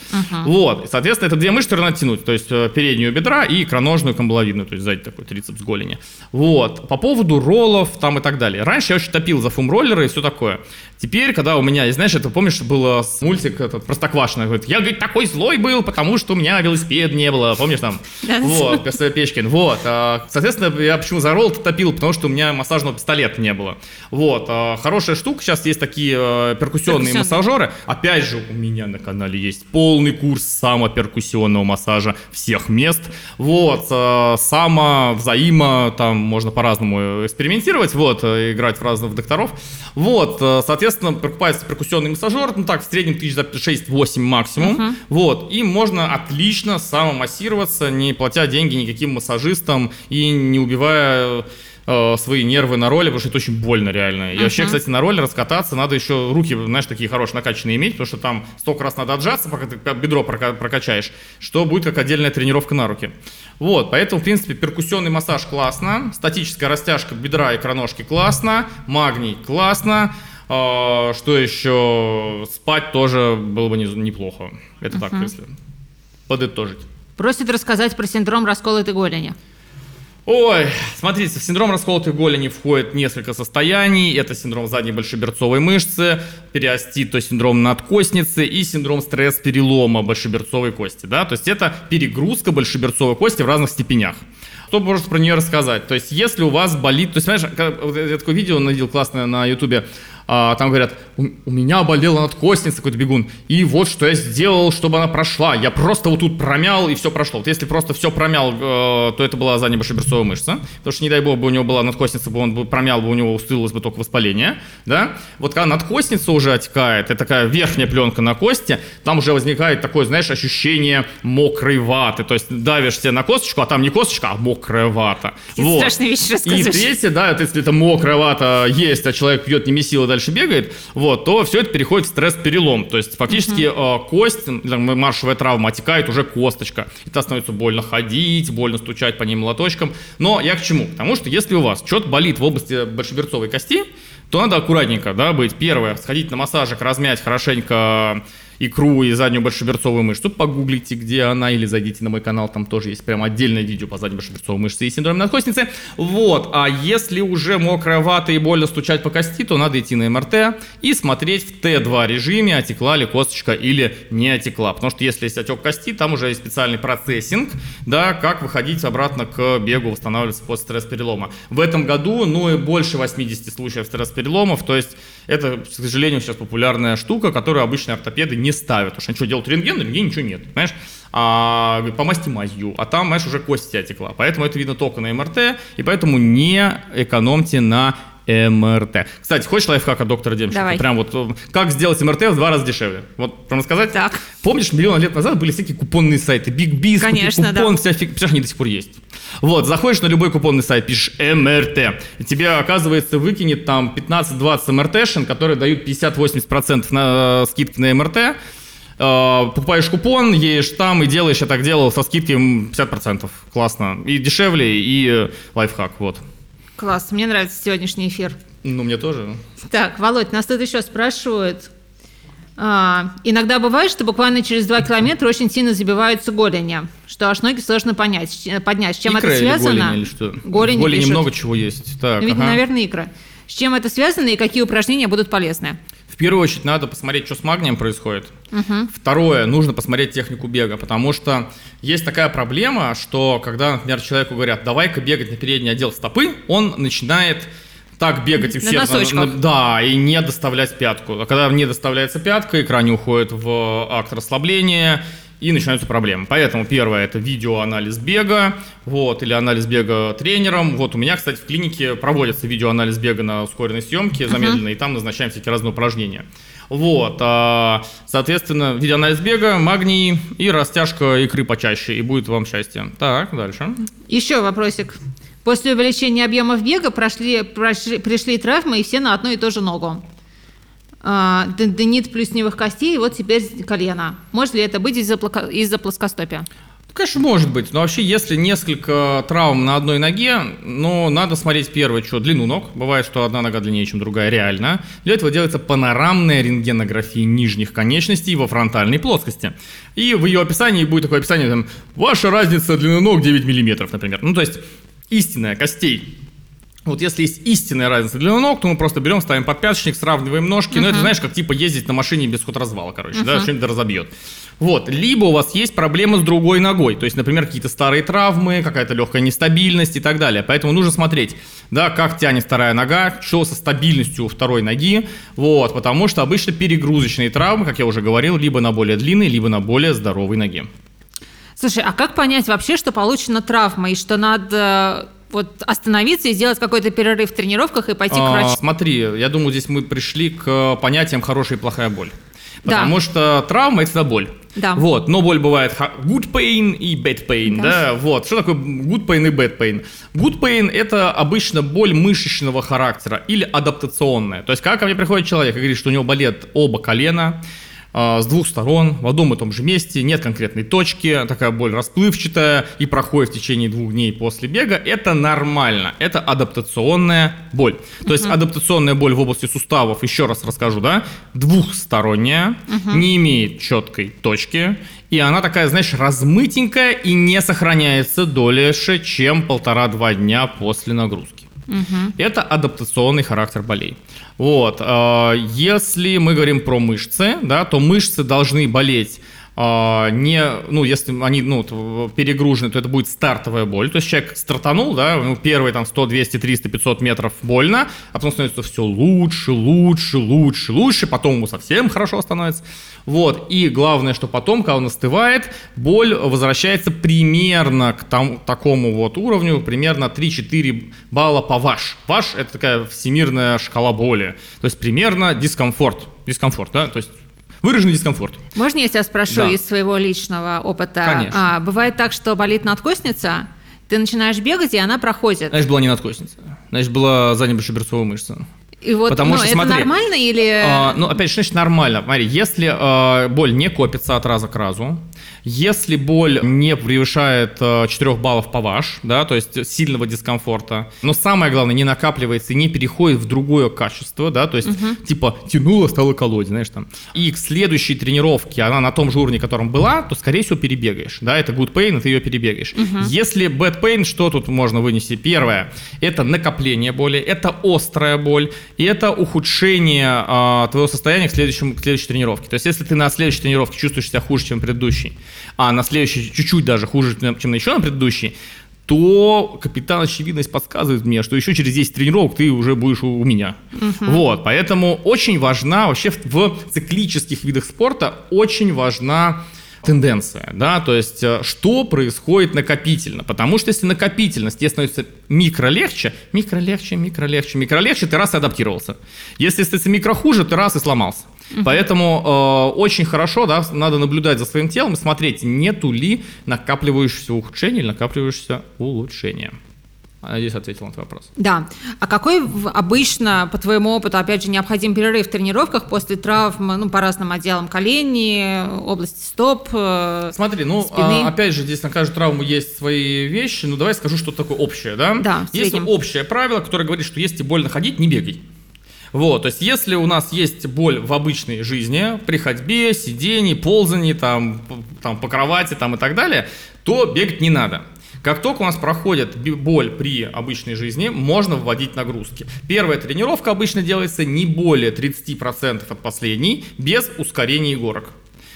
Вот, и, соответственно, это две мышцы, которые надо тянуть, то есть э, переднюю бедра и икроножную камбаловидную, то есть сзади такой трицепс голени. Вот, по поводу роллов там и так далее. Раньше я очень топил за фум-роллеры и все такое. Теперь, когда у меня, знаешь, это помнишь, было с- мультик этот Простоквашино, говорит, я, говорит, такой злой был, потому что у меня велосипед не было, помнишь там? Вот. Печкин, вот. а, Соответственно, я почему за ролл топил, потому что у меня массажного пистолета не было. Вот, а, хорошая штука, сейчас есть такие э, перкуссионные массажеры. Опять же, у меня на канале есть полный курс самоперкуссионного массажа всех мест. Вот, э, само, взаимо, там можно по-разному экспериментировать, вот, э, играть в разных докторов. Вот, э, соответственно, покупается перкуссионный массажер, ну так, в среднем тысяч за 6-8 максимум. Вот, и можно отлично самомассироваться, не платя деньги никаким массажистам и не убивая э, свои нервы на роле, потому что это очень больно реально. И вообще, кстати, на ролле раскататься надо еще руки, знаешь, такие хорошие накачанные иметь, потому что там столько раз надо отжаться, пока ты бедро прока- прокачаешь, что будет как отдельная тренировка на руки. Вот, поэтому, в принципе, перкуссионный массаж классно, статическая растяжка бедра и кроножки классно, магний классно, А, что еще? Спать тоже было бы не- неплохо. Это так, если подытожить. Просит рассказать про синдром расколотой голени. Ой, смотрите, в синдром расколотой голени входит несколько состояний. Это синдром задней большеберцовой мышцы, периостит, то есть синдром надкостницы и синдром стресс-перелома большеберцовой кости. Да? То есть это перегрузка большеберцовой кости в разных степенях. Что можно про нее рассказать? То есть если у вас болит... То есть, знаешь, я такое видео надел классное на ютубе. А, там говорят, у, у меня болела надкостница, какой-то бегун, и вот что я сделал, чтобы она прошла. Я просто вот тут промял, и все прошло. Вот если просто все промял, э, то это была задняя большеберцовая мышца, потому что, не дай бог, бы у него была надкостница, бы он бы промял, бы у него устылось бы только воспаление, да. Вот когда надкостница уже отекает, это такая верхняя пленка на кости, там уже возникает такое, знаешь, ощущение мокрой ваты, то есть давишь себе на косточку, а там не косточка, а мокрая вата. вот. Страшные вещи И третье, да, это если это мокрая вата есть, а человек пьет не месило, дальше бегает, вот, то все это переходит в стресс-перелом. То есть фактически э, кость, маршевая травма, отекает уже косточка. Это становится больно ходить, больно стучать по ней молоточком. Но я к чему? Потому что если у вас что-то болит в области большеберцовой кости, то надо аккуратненько, да, быть. Первое, сходить на массажик, размять хорошенько икру и заднюю большеберцовую мышцу, погуглите, где она, или зайдите на мой канал, там тоже есть прям отдельное видео по задней большеберцовой мышце и синдроме надкостницы. Вот, а если уже мокрая вата и больно стучать по кости, то надо идти на МРТ и смотреть в Т2 режиме, отекла ли косточка или не отекла. Потому что если есть отек кости, там уже есть специальный процессинг, да, как выходить обратно к бегу, восстанавливаться после стресс-перелома. В этом году, ну и больше 80 случаев стресс-переломов, то есть это, к сожалению, сейчас популярная штука, которую обычные ортопеды не ставят. Потому что что, делают рентген, на рентгене ничего нет, понимаешь? А, помасти мазью, а там, знаешь, уже кость отекла. Поэтому это видно только на МРТ, и поэтому не экономьте на МРТ. Кстати, хочешь лайфхак от доктора Демченко? Давай. Прям вот, э, как сделать МРТ в два раза дешевле? Вот, прямо сказать? Так. Помнишь, миллион лет назад были всякие купонные сайты, Big Biz, Конечно, купон, да. вся фиг, представляешь, они до сих пор есть. Вот, заходишь на любой купонный сайт, пишешь МРТ, и тебе, оказывается, выкинет там 15-20 МРТшин, которые дают 50-80% на э, скидки на МРТ, э, покупаешь купон, едешь там и делаешь, я так делал, со скидкой 50%. Классно. И дешевле, и лайфхак, вот. Класс, мне нравится сегодняшний эфир. Ну, мне тоже. Так, Володь, нас тут еще спрашивают. А, иногда бывает, что буквально через 2 километра очень сильно забиваются голени, что аж ноги сложно понять, поднять. С чем икра это связано? Или голень, или что? Голени голени пишут. много чего есть. Так, Ну, ага. наверное, икра. С чем это связано и какие упражнения будут полезны? В первую очередь надо посмотреть, что с магнием происходит. Второе, нужно посмотреть технику бега, потому что есть такая проблема, что когда, например, человеку говорят, давай-ка бегать на передний отдел стопы, он начинает так бегать и На все, носочках. да, и не доставлять пятку. А когда не доставляется пятка, икра не уходит в акт расслабления, и начинаются проблемы. Поэтому первое это видеоанализ бега, вот, или анализ бега тренером. Вот у меня, кстати, в клинике проводится видеоанализ бега на ускоренной съемке замедленной, и там назначаем всякие разные упражнения. Вот, а, соответственно, видеоанализ бега, магний и растяжка икры почаще, и будет вам счастье. Так, дальше. Еще вопросик. После увеличения объемов бега прошли, прошли- пришли травмы и все на одну и ту же ногу. А, Тендинит плюсневых костей, и вот теперь колено. Может ли это быть из-за, из-за плоскостопия? Ну, Конечно, может быть, но вообще, если несколько травм на одной ноге, ну, надо смотреть первое, что длину ног. Бывает, что одна нога длиннее, чем другая, реально. Для этого делается панорамная рентгенография нижних конечностей во фронтальной плоскости. И в ее описании будет такое описание, там, ваша разница длины ног 9 мм, например. Ну, то есть, истинная костей вот если есть истинная разница длины ног, то мы просто берем, ставим подпяточник, сравниваем ножки. Ну, это знаешь, как типа ездить на машине без ход-развала, короче, да, что-нибудь разобьет. Вот. Либо у вас есть проблемы с другой ногой. То есть, например, какие-то старые травмы, какая-то легкая нестабильность и так далее. Поэтому нужно смотреть, да, как тянет вторая нога, что со стабильностью у второй ноги. Вот. Потому что обычно перегрузочные травмы, как я уже говорил, либо на более длинной, либо на более здоровой ноге. Слушай, а как понять вообще, что получена травма и что надо э, вот остановиться и сделать какой-то перерыв в тренировках и пойти к А, врачу? Смотри, я думаю, здесь мы пришли к понятиям хорошая и плохая боль. Да. Потому что травма это боль. Да. Вот, но боль бывает good pain и bad pain, Да. да. Вот, что такое good pain и bad pain? Good pain это обычно боль мышечного характера или адаптационная. То есть, когда ко мне приходит человек и говорит, что у него болят оба колена, с двух сторон, в одном и том же месте, нет конкретной точки, такая боль расплывчатая и проходит в течение двух дней после бега, это нормально, это адаптационная боль. То есть адаптационная боль в области суставов, еще раз расскажу, да, двухсторонняя, не имеет четкой точки, и она такая, знаешь, размытенькая и не сохраняется дольше, чем полтора-два дня после нагрузки. Это адаптационный характер болей. Вот. э, Если мы говорим про мышцы, да, то мышцы должны болеть не, ну, если они, ну, перегружены, то это будет стартовая боль. То есть человек стартанул, да, ну, первые там 100, 200, 300, 500 метров больно, а потом становится все лучше, лучше, лучше, лучше, потом ему совсем хорошо становится. Вот, и главное, что потом, когда он остывает, боль возвращается примерно к там, такому вот уровню, примерно 3-4 балла по ваш. Ваш – это такая всемирная шкала боли, то есть примерно дискомфорт, дискомфорт, да, то есть выраженный дискомфорт. Можно я тебя спрошу да. из своего личного опыта? Конечно. А, бывает так, что болит надкостница, ты начинаешь бегать, и она проходит. Значит, была не надкостница. Значит, была задняя большеберцовая мышца. И вот, Потому ну, что, это смотри, нормально или... А, ну, опять же, значит, нормально. Смотри, если а, боль не копится от раза к разу, если боль не превышает 4 э, баллов по ваш, да, то есть сильного дискомфорта, но самое главное, не накапливается и не переходит в другое качество, да, то есть угу. типа тянуло, стало колодец, знаешь, там. И к следующей тренировке она на том же уровне, котором была, то, скорее всего, перебегаешь, да, это good pain, и ты ее перебегаешь. Угу. Если bad pain, что тут можно вынести? Первое, это накопление боли, это острая боль, и это ухудшение а, твоего состояния к, следующему, к следующей тренировке. То есть, если ты на следующей тренировке чувствуешь себя хуже, чем предыдущий, а на следующий чуть-чуть даже хуже, чем на еще на предыдущий, то капитан очевидность подсказывает мне, что еще через 10 тренировок ты уже будешь у меня. Угу. Вот, поэтому очень важна вообще в, в циклических видах спорта очень важна тенденция, да, то есть э, что происходит накопительно, потому что если накопительность тебе становится микро легче, микро легче, микро легче, микро легче, ты раз и адаптировался. Если становится микро хуже, ты раз и сломался. Угу. Поэтому э, очень хорошо, да, надо наблюдать за своим телом и смотреть, нету ли накапливающегося ухудшения или накапливающегося улучшения. Надеюсь, ответил на этот вопрос. Да. А какой обычно, по твоему опыту, опять же, необходим перерыв в тренировках после травм, ну, по разным отделам колени, области стоп, э, Смотри, ну, спины? А, опять же, здесь на каждую травму есть свои вещи. Ну, давай скажу, что такое общее, да? Да, Есть общее правило, которое говорит, что если больно ходить, не бегай. Вот, то есть если у нас есть боль в обычной жизни, при ходьбе, сидении, ползании, там, там, по кровати там, и так далее, то бегать не надо. Как только у нас проходит боль при обычной жизни, можно вводить нагрузки. Первая тренировка обычно делается не более 30% от последней, без ускорения горок.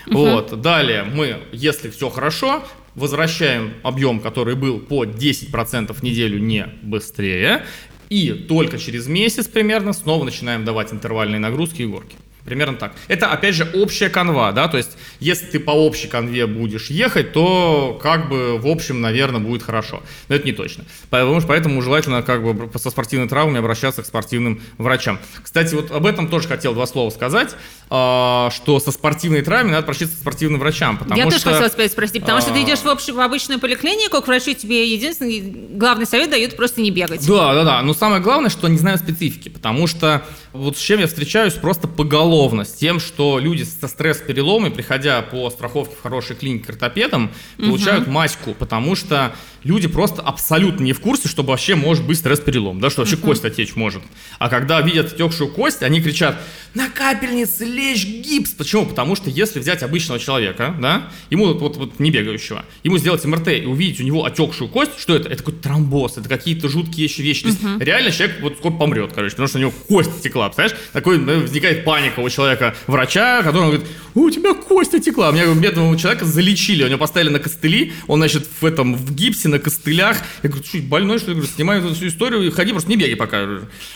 Угу. Вот. Далее мы, если все хорошо, возвращаем объем, который был по 10% в неделю, не быстрее. И только через месяц примерно снова начинаем давать интервальные нагрузки и горки. Примерно так. Это, опять же, общая канва, да, то есть, если ты по общей канве будешь ехать, то, как бы, в общем, наверное, будет хорошо. Но это не точно. Поэтому, поэтому желательно, как бы, со спортивной травмой обращаться к спортивным врачам. Кстати, вот об этом тоже хотел два слова сказать, а, что со спортивной травмой надо обращаться к спортивным врачам, потому Я что... тоже хотела сказать, спросить, потому что ты идешь в, общ... в обычную поликлинику, к врачу тебе единственный главный совет дают просто не бегать. Да, да, да. Но самое главное, что не знаю специфики, потому что вот с чем я встречаюсь просто поголовно с тем, что люди со стресс-переломами, приходя по страховке в хорошей клинике к ортопедам, получают угу. маську, потому что люди просто абсолютно не в курсе, что вообще может быть стресс-перелом, да, что вообще кость отечь может. А когда видят отекшую кость, они кричат, на капельнице лечь гипс. Почему? Потому что если взять обычного человека, да, ему вот, вот, вот не бегающего, ему сделать МРТ и увидеть у него отекшую кость, что это? Это какой-то тромбоз, это какие-то жуткие еще вещи. То есть реально человек вот скоро помрет, короче, потому что у него кость текла, представляешь? Такой ну, возникает паника у человека, врача, который говорит, у тебя кость отекла. Меня бедного человека залечили, у него поставили на костыли, он, значит, в этом, в гипсе, на костылях. Я говорю, ты что, больной, что ли? Я говорю, снимай эту всю историю и ходи, просто не бегай пока.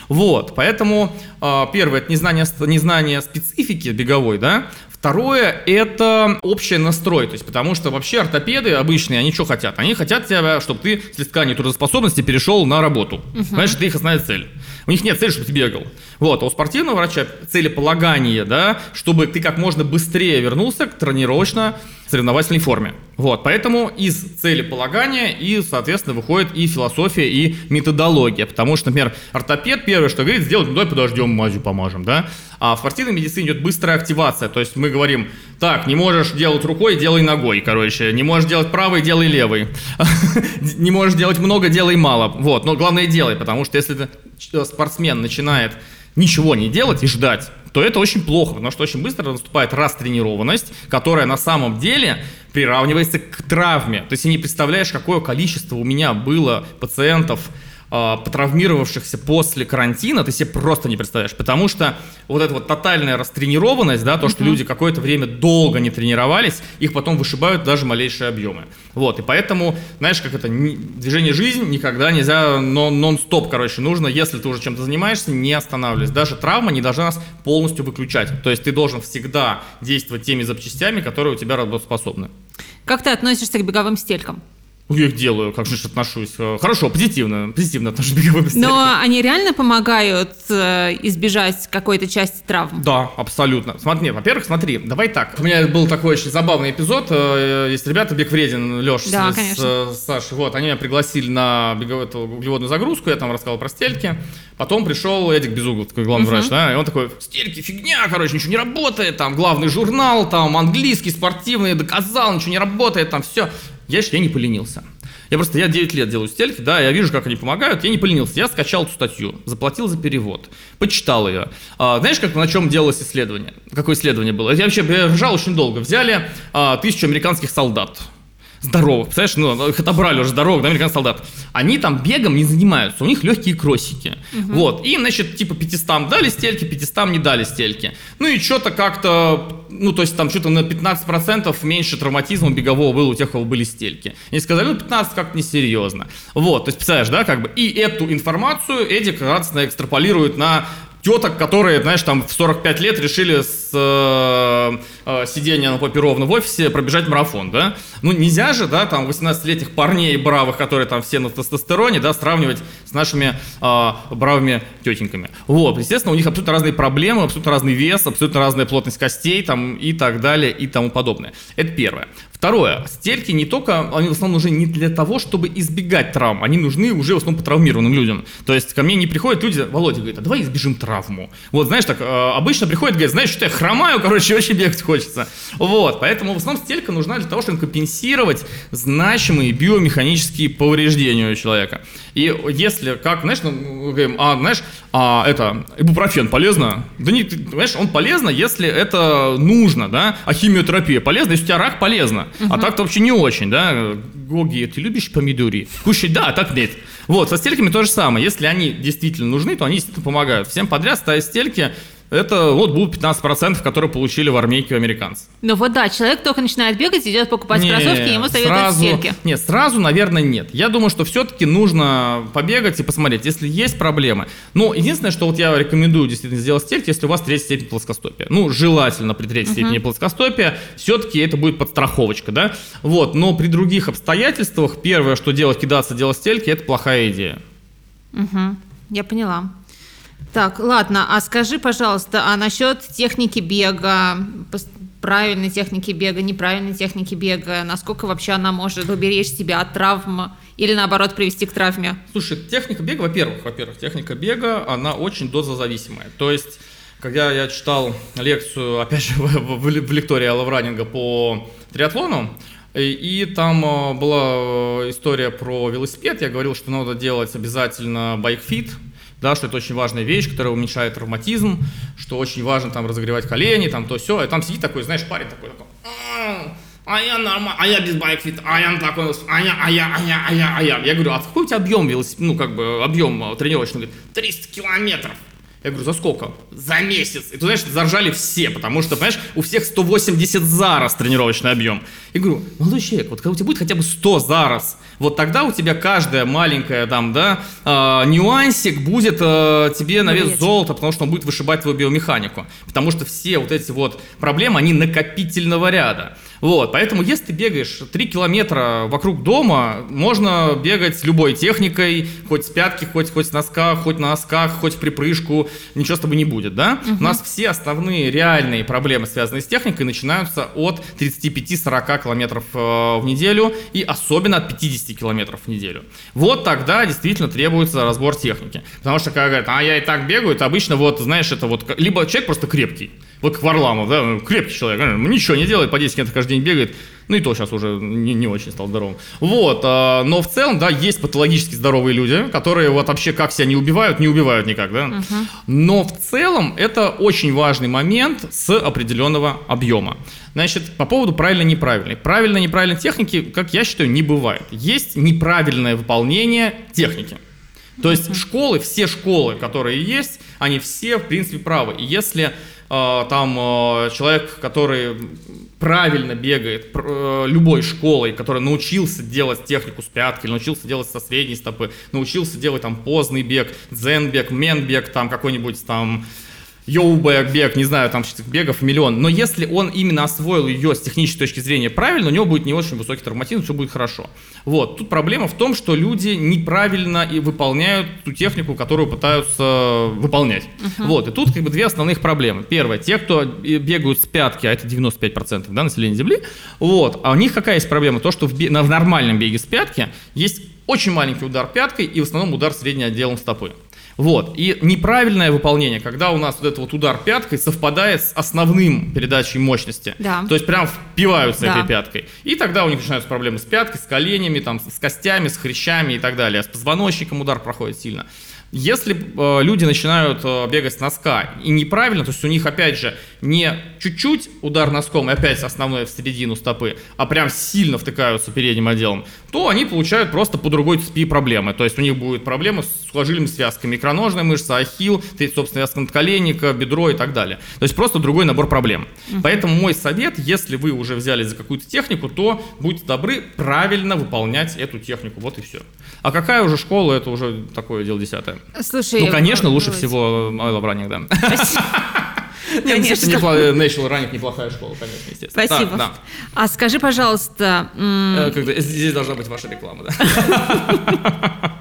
Вот, поэтому э, первое, это незнание, незнание специфики беговой, да, Второе – это общий настрой, то есть потому что вообще ортопеды обычные, они что хотят? Они хотят тебя, чтобы ты с листка нетрудоспособности перешел на работу. Uh-huh. Понимаешь, это их основная цель. У них нет цели, чтобы ты бегал. Вот, а у спортивного врача целеполагание, да, чтобы ты как можно быстрее вернулся к тренировочно-соревновательной форме. Вот, поэтому из целеполагания и, соответственно, выходит и философия, и методология. Потому что, например, ортопед первое, что говорит, сделать, ну давай подождем, мазью помажем, да. А в спортивной медицине идет быстрая активация. То есть мы говорим, так, не можешь делать рукой, делай ногой, короче. Не можешь делать правой, делай левой. Не можешь делать много, делай мало. Вот, но главное делай, потому что если спортсмен начинает ничего не делать и ждать, то это очень плохо, потому что очень быстро наступает растренированность, которая на самом деле приравнивается к травме. То есть ты не представляешь, какое количество у меня было пациентов, потравмировавшихся после карантина, ты себе просто не представляешь, потому что вот эта вот тотальная растренированность, да, то, что люди какое-то время долго не тренировались, их потом вышибают даже малейшие объемы. Вот, и поэтому, знаешь, как это, движение жизнь никогда нельзя нон-стоп, короче, нужно, если ты уже чем-то занимаешься, не останавливаться. Даже травма не должна нас полностью выключать. То есть ты должен всегда действовать теми запчастями, которые у тебя работоспособны. Как ты относишься к беговым стелькам? Я их делаю, как же отношусь. Э, хорошо, позитивно, позитивно отношусь к беговым стелькам. Но они реально помогают э, избежать какой-то части травм? Да, абсолютно. Смотри, во-первых, смотри, давай так. У меня был такой очень забавный эпизод. Э, есть ребята, Бег вреден, Леш да, с, с, с Сашей. Вот, они меня пригласили на беговую углеводную загрузку, я там рассказал про стельки. Потом пришел Эдик Безуглов, такой главный uh-huh. врач, да, и он такой, стельки, фигня, короче, ничего не работает, там, главный журнал, там, английский, спортивный, доказал, ничего не работает, там, все. Я, я не поленился. Я просто, я 9 лет делаю стельки, да, я вижу, как они помогают, я не поленился. Я скачал эту статью, заплатил за перевод, почитал ее. А, знаешь, как, на чем делалось исследование? Какое исследование было? Я вообще я ржал очень долго. Взяли а, тысячу американских солдат, здоровых, представляешь, ну, их отобрали уже здоровых, да, американских солдат. Они там бегом не занимаются, у них легкие кроссики. Угу. Вот, и, значит, типа 500 дали стельки, 500 не дали стельки. Ну и что-то как-то, ну, то есть там что-то на 15% меньше травматизма бегового было у тех, у кого были стельки. Они сказали, ну, 15 как-то несерьезно. Вот, то есть, представляешь, да, как бы, и эту информацию Эдик радостно экстраполирует на теток, которые, знаешь, там в 45 лет решили с э, э, сидения на попе ровно в офисе пробежать марафон, да? Ну, нельзя же, да, там 18-летних парней бравых, которые там все на тестостероне, да, сравнивать с нашими э, бравыми тетеньками. Вот, естественно, у них абсолютно разные проблемы, абсолютно разный вес, абсолютно разная плотность костей, там, и так далее, и тому подобное. Это первое. Второе. Стельки не только, они в основном нужны не для того, чтобы избегать травм, они нужны уже в основном по травмированным людям. То есть ко мне не приходят люди, Володя говорит, а давай избежим травму. Вот, знаешь, так, э, обычно приходят, говорят, знаешь, что я хромаю, короче, очень бегать хочется. Вот, поэтому в основном стелька нужна для того, чтобы компенсировать значимые биомеханические повреждения у человека. И если, как, знаешь, ну, говорим, а, знаешь, а, это, ибупрофен полезно? Да не, знаешь, он полезно, если это нужно, да, а химиотерапия полезна, если у тебя рак полезно. А так-то вообще не очень, да. Гоги, ты любишь помидори? Кушать, да, а так нет. Вот, со стельками то же самое. Если они действительно нужны, то они действительно помогают. Всем подряд ставить стельки это вот будут 15%, которые получили в армейке американцы. Ну вот да, человек только начинает бегать, идет покупать не, кроссовки, ему советуют сразу, стельки. Нет, сразу, наверное, нет. Я думаю, что все-таки нужно побегать и посмотреть, если есть проблемы. Ну, единственное, что вот я рекомендую действительно сделать стельки, если у вас третья степень плоскостопия. Ну, желательно при третьей uh-huh. степени плоскостопия, все-таки это будет подстраховочка, да? Вот, но при других обстоятельствах первое, что делать, кидаться делать стельки, это плохая идея. Угу, я поняла. Так, ладно, а скажи, пожалуйста, а насчет техники бега, правильной техники бега, неправильной техники бега, насколько вообще она может уберечь тебя от травм или наоборот привести к травме? Слушай, техника бега, во-первых, во-первых, техника бега, она очень дозозависимая. То есть, когда я читал лекцию, опять же, в, в, в лектории Алла по триатлону, и, там э, была история про велосипед. Я говорил, что надо делать обязательно bike fit, да, что это очень важная вещь, которая уменьшает травматизм, что очень важно там разогревать колени, там то все, и там сидит такой, знаешь, парень такой, такой а я нормально, а я без bike fit, а я такой, а я, а я, а я, а я, а я. Я говорю, а какой у тебя объем велосипед, ну, как бы, объем э, тренировочный? Говорит, 300 километров. Я говорю, за сколько? За месяц. И ты знаешь, заржали все, потому что, понимаешь, у всех 180 за раз тренировочный объем. Я говорю, молодой человек, вот когда у тебя будет хотя бы 100 за раз, вот тогда у тебя каждая маленькая там, да, э, нюансик будет э, тебе на вес золота, потому что он будет вышибать твою биомеханику. Потому что все вот эти вот проблемы, они накопительного ряда. Вот, поэтому если ты бегаешь 3 километра вокруг дома, можно бегать любой техникой, хоть с пятки, хоть, хоть с носка, хоть на носках, хоть в припрыжку, ничего с тобой не будет, да? Угу. У нас все основные реальные проблемы, связанные с техникой, начинаются от 35-40 километров э, в неделю и особенно от 50 километров в неделю. Вот тогда действительно требуется разбор техники. Потому что когда говорят, а я и так бегаю, это обычно вот, знаешь, это вот, либо человек просто крепкий, вот как Варламов, да, крепкий человек, ничего не делает, по 10 километров каждый день бегает, ну и то сейчас уже не, не очень стал здоровым. Вот, а, но в целом, да, есть патологически здоровые люди, которые вот вообще как себя не убивают, не убивают никак, да. Uh-huh. Но в целом это очень важный момент с определенного объема. Значит, по поводу правильно-неправильной. Правильно-неправильной техники, как я считаю, не бывает. Есть неправильное выполнение техники. То есть школы, все школы, которые есть, они все, в принципе, правы. И если там э, человек, который правильно бегает э, любой школой, который научился делать технику с пятки, научился делать со средней стопы, научился делать там поздний бег, дзен-бег, мен-бег, там какой-нибудь там йоу-бэк, бег, не знаю, там бегов миллион. Но если он именно освоил ее с технической точки зрения правильно, у него будет не очень высокий травматизм, все будет хорошо. Вот. Тут проблема в том, что люди неправильно и выполняют ту технику, которую пытаются выполнять. Uh-huh. Вот. И тут как бы две основных проблемы. Первое, те, кто бегают с пятки, а это 95% да, населения Земли, вот, а у них какая есть проблема? То, что в, бе- в нормальном беге с пятки есть очень маленький удар пяткой и в основном удар средним отделом стопы. Вот. И неправильное выполнение, когда у нас вот этот вот удар пяткой совпадает с основным передачей мощности. Да. То есть прям впиваются Да. этой пяткой. И тогда у них начинаются проблемы с пяткой, с коленями, там, с костями, с хрящами и так далее. А с позвоночником удар проходит сильно. Если э, люди начинают э, бегать с носка и неправильно, то есть у них опять же не чуть-чуть удар носком и опять основное в середину стопы, а прям сильно втыкаются передним отделом, то они получают просто по другой цепи проблемы. То есть у них будет проблемы с сухожилиями связками, икроножная мышца, ахилл, собственно, связка надколенника, бедро и так далее. То есть просто другой набор проблем. Поэтому мой совет, если вы уже взялись за какую-то технику, то будьте добры правильно выполнять эту технику. Вот и все. А какая уже школа, это уже такое дело десятое. Слушай, Ну, конечно, э, лучше Володь, всего Isle of Running, да. Ну, Конечно. National Running неплохая школа, конечно, естественно. Спасибо. Да, А скажи, пожалуйста, м. Э, Здесь должна быть ваша реклама, да.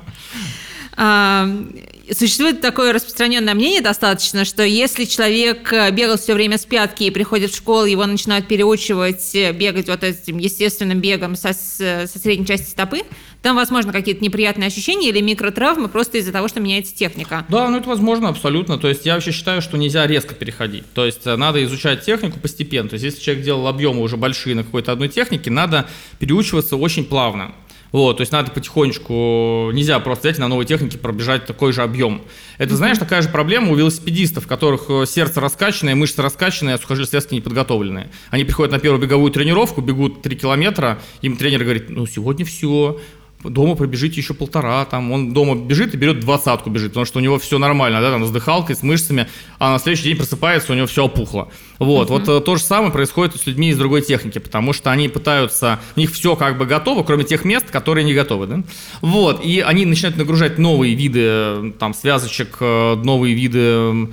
существует такое распространенное мнение достаточно, что если человек э, бегал все время с пятки и приходит в школу, его начинают переучивать э, бегать вот этим естественным бегом со, с- со средней части стопы, там, возможно, какие-то неприятные ощущения или микротравмы просто из-за того, что меняется техника. Да, ну это возможно абсолютно. То есть я вообще считаю, что нельзя резко переходить. То есть э, надо изучать технику постепенно. То есть если человек делал объемы уже большие на какой-то одной технике, надо переучиваться очень плавно. Вот, то есть надо потихонечку, нельзя просто взять на новой технике пробежать такой же объем. Это, знаешь, такая же проблема у велосипедистов, у которых э, сердце раскачанное, мышцы раскачанные, а сухожилия связки не подготовленные. Они приходят на первую беговую тренировку, бегут 3 километра, им тренер говорит, ну сегодня все, дома пробежите еще полтора, там он дома бежит и берет двадцатку бежит, потому что у него все нормально, да, там с дыхалкой, с мышцами, а на следующий день просыпается, у него все опухло. Вот, вот э, то же самое происходит с людьми из другой техники, потому что они пытаются, у них все как бы готово, кроме тех мест, которые не готовы, да. Вот, и они начинают нагружать новые виды, э, там, связочек, э, новые виды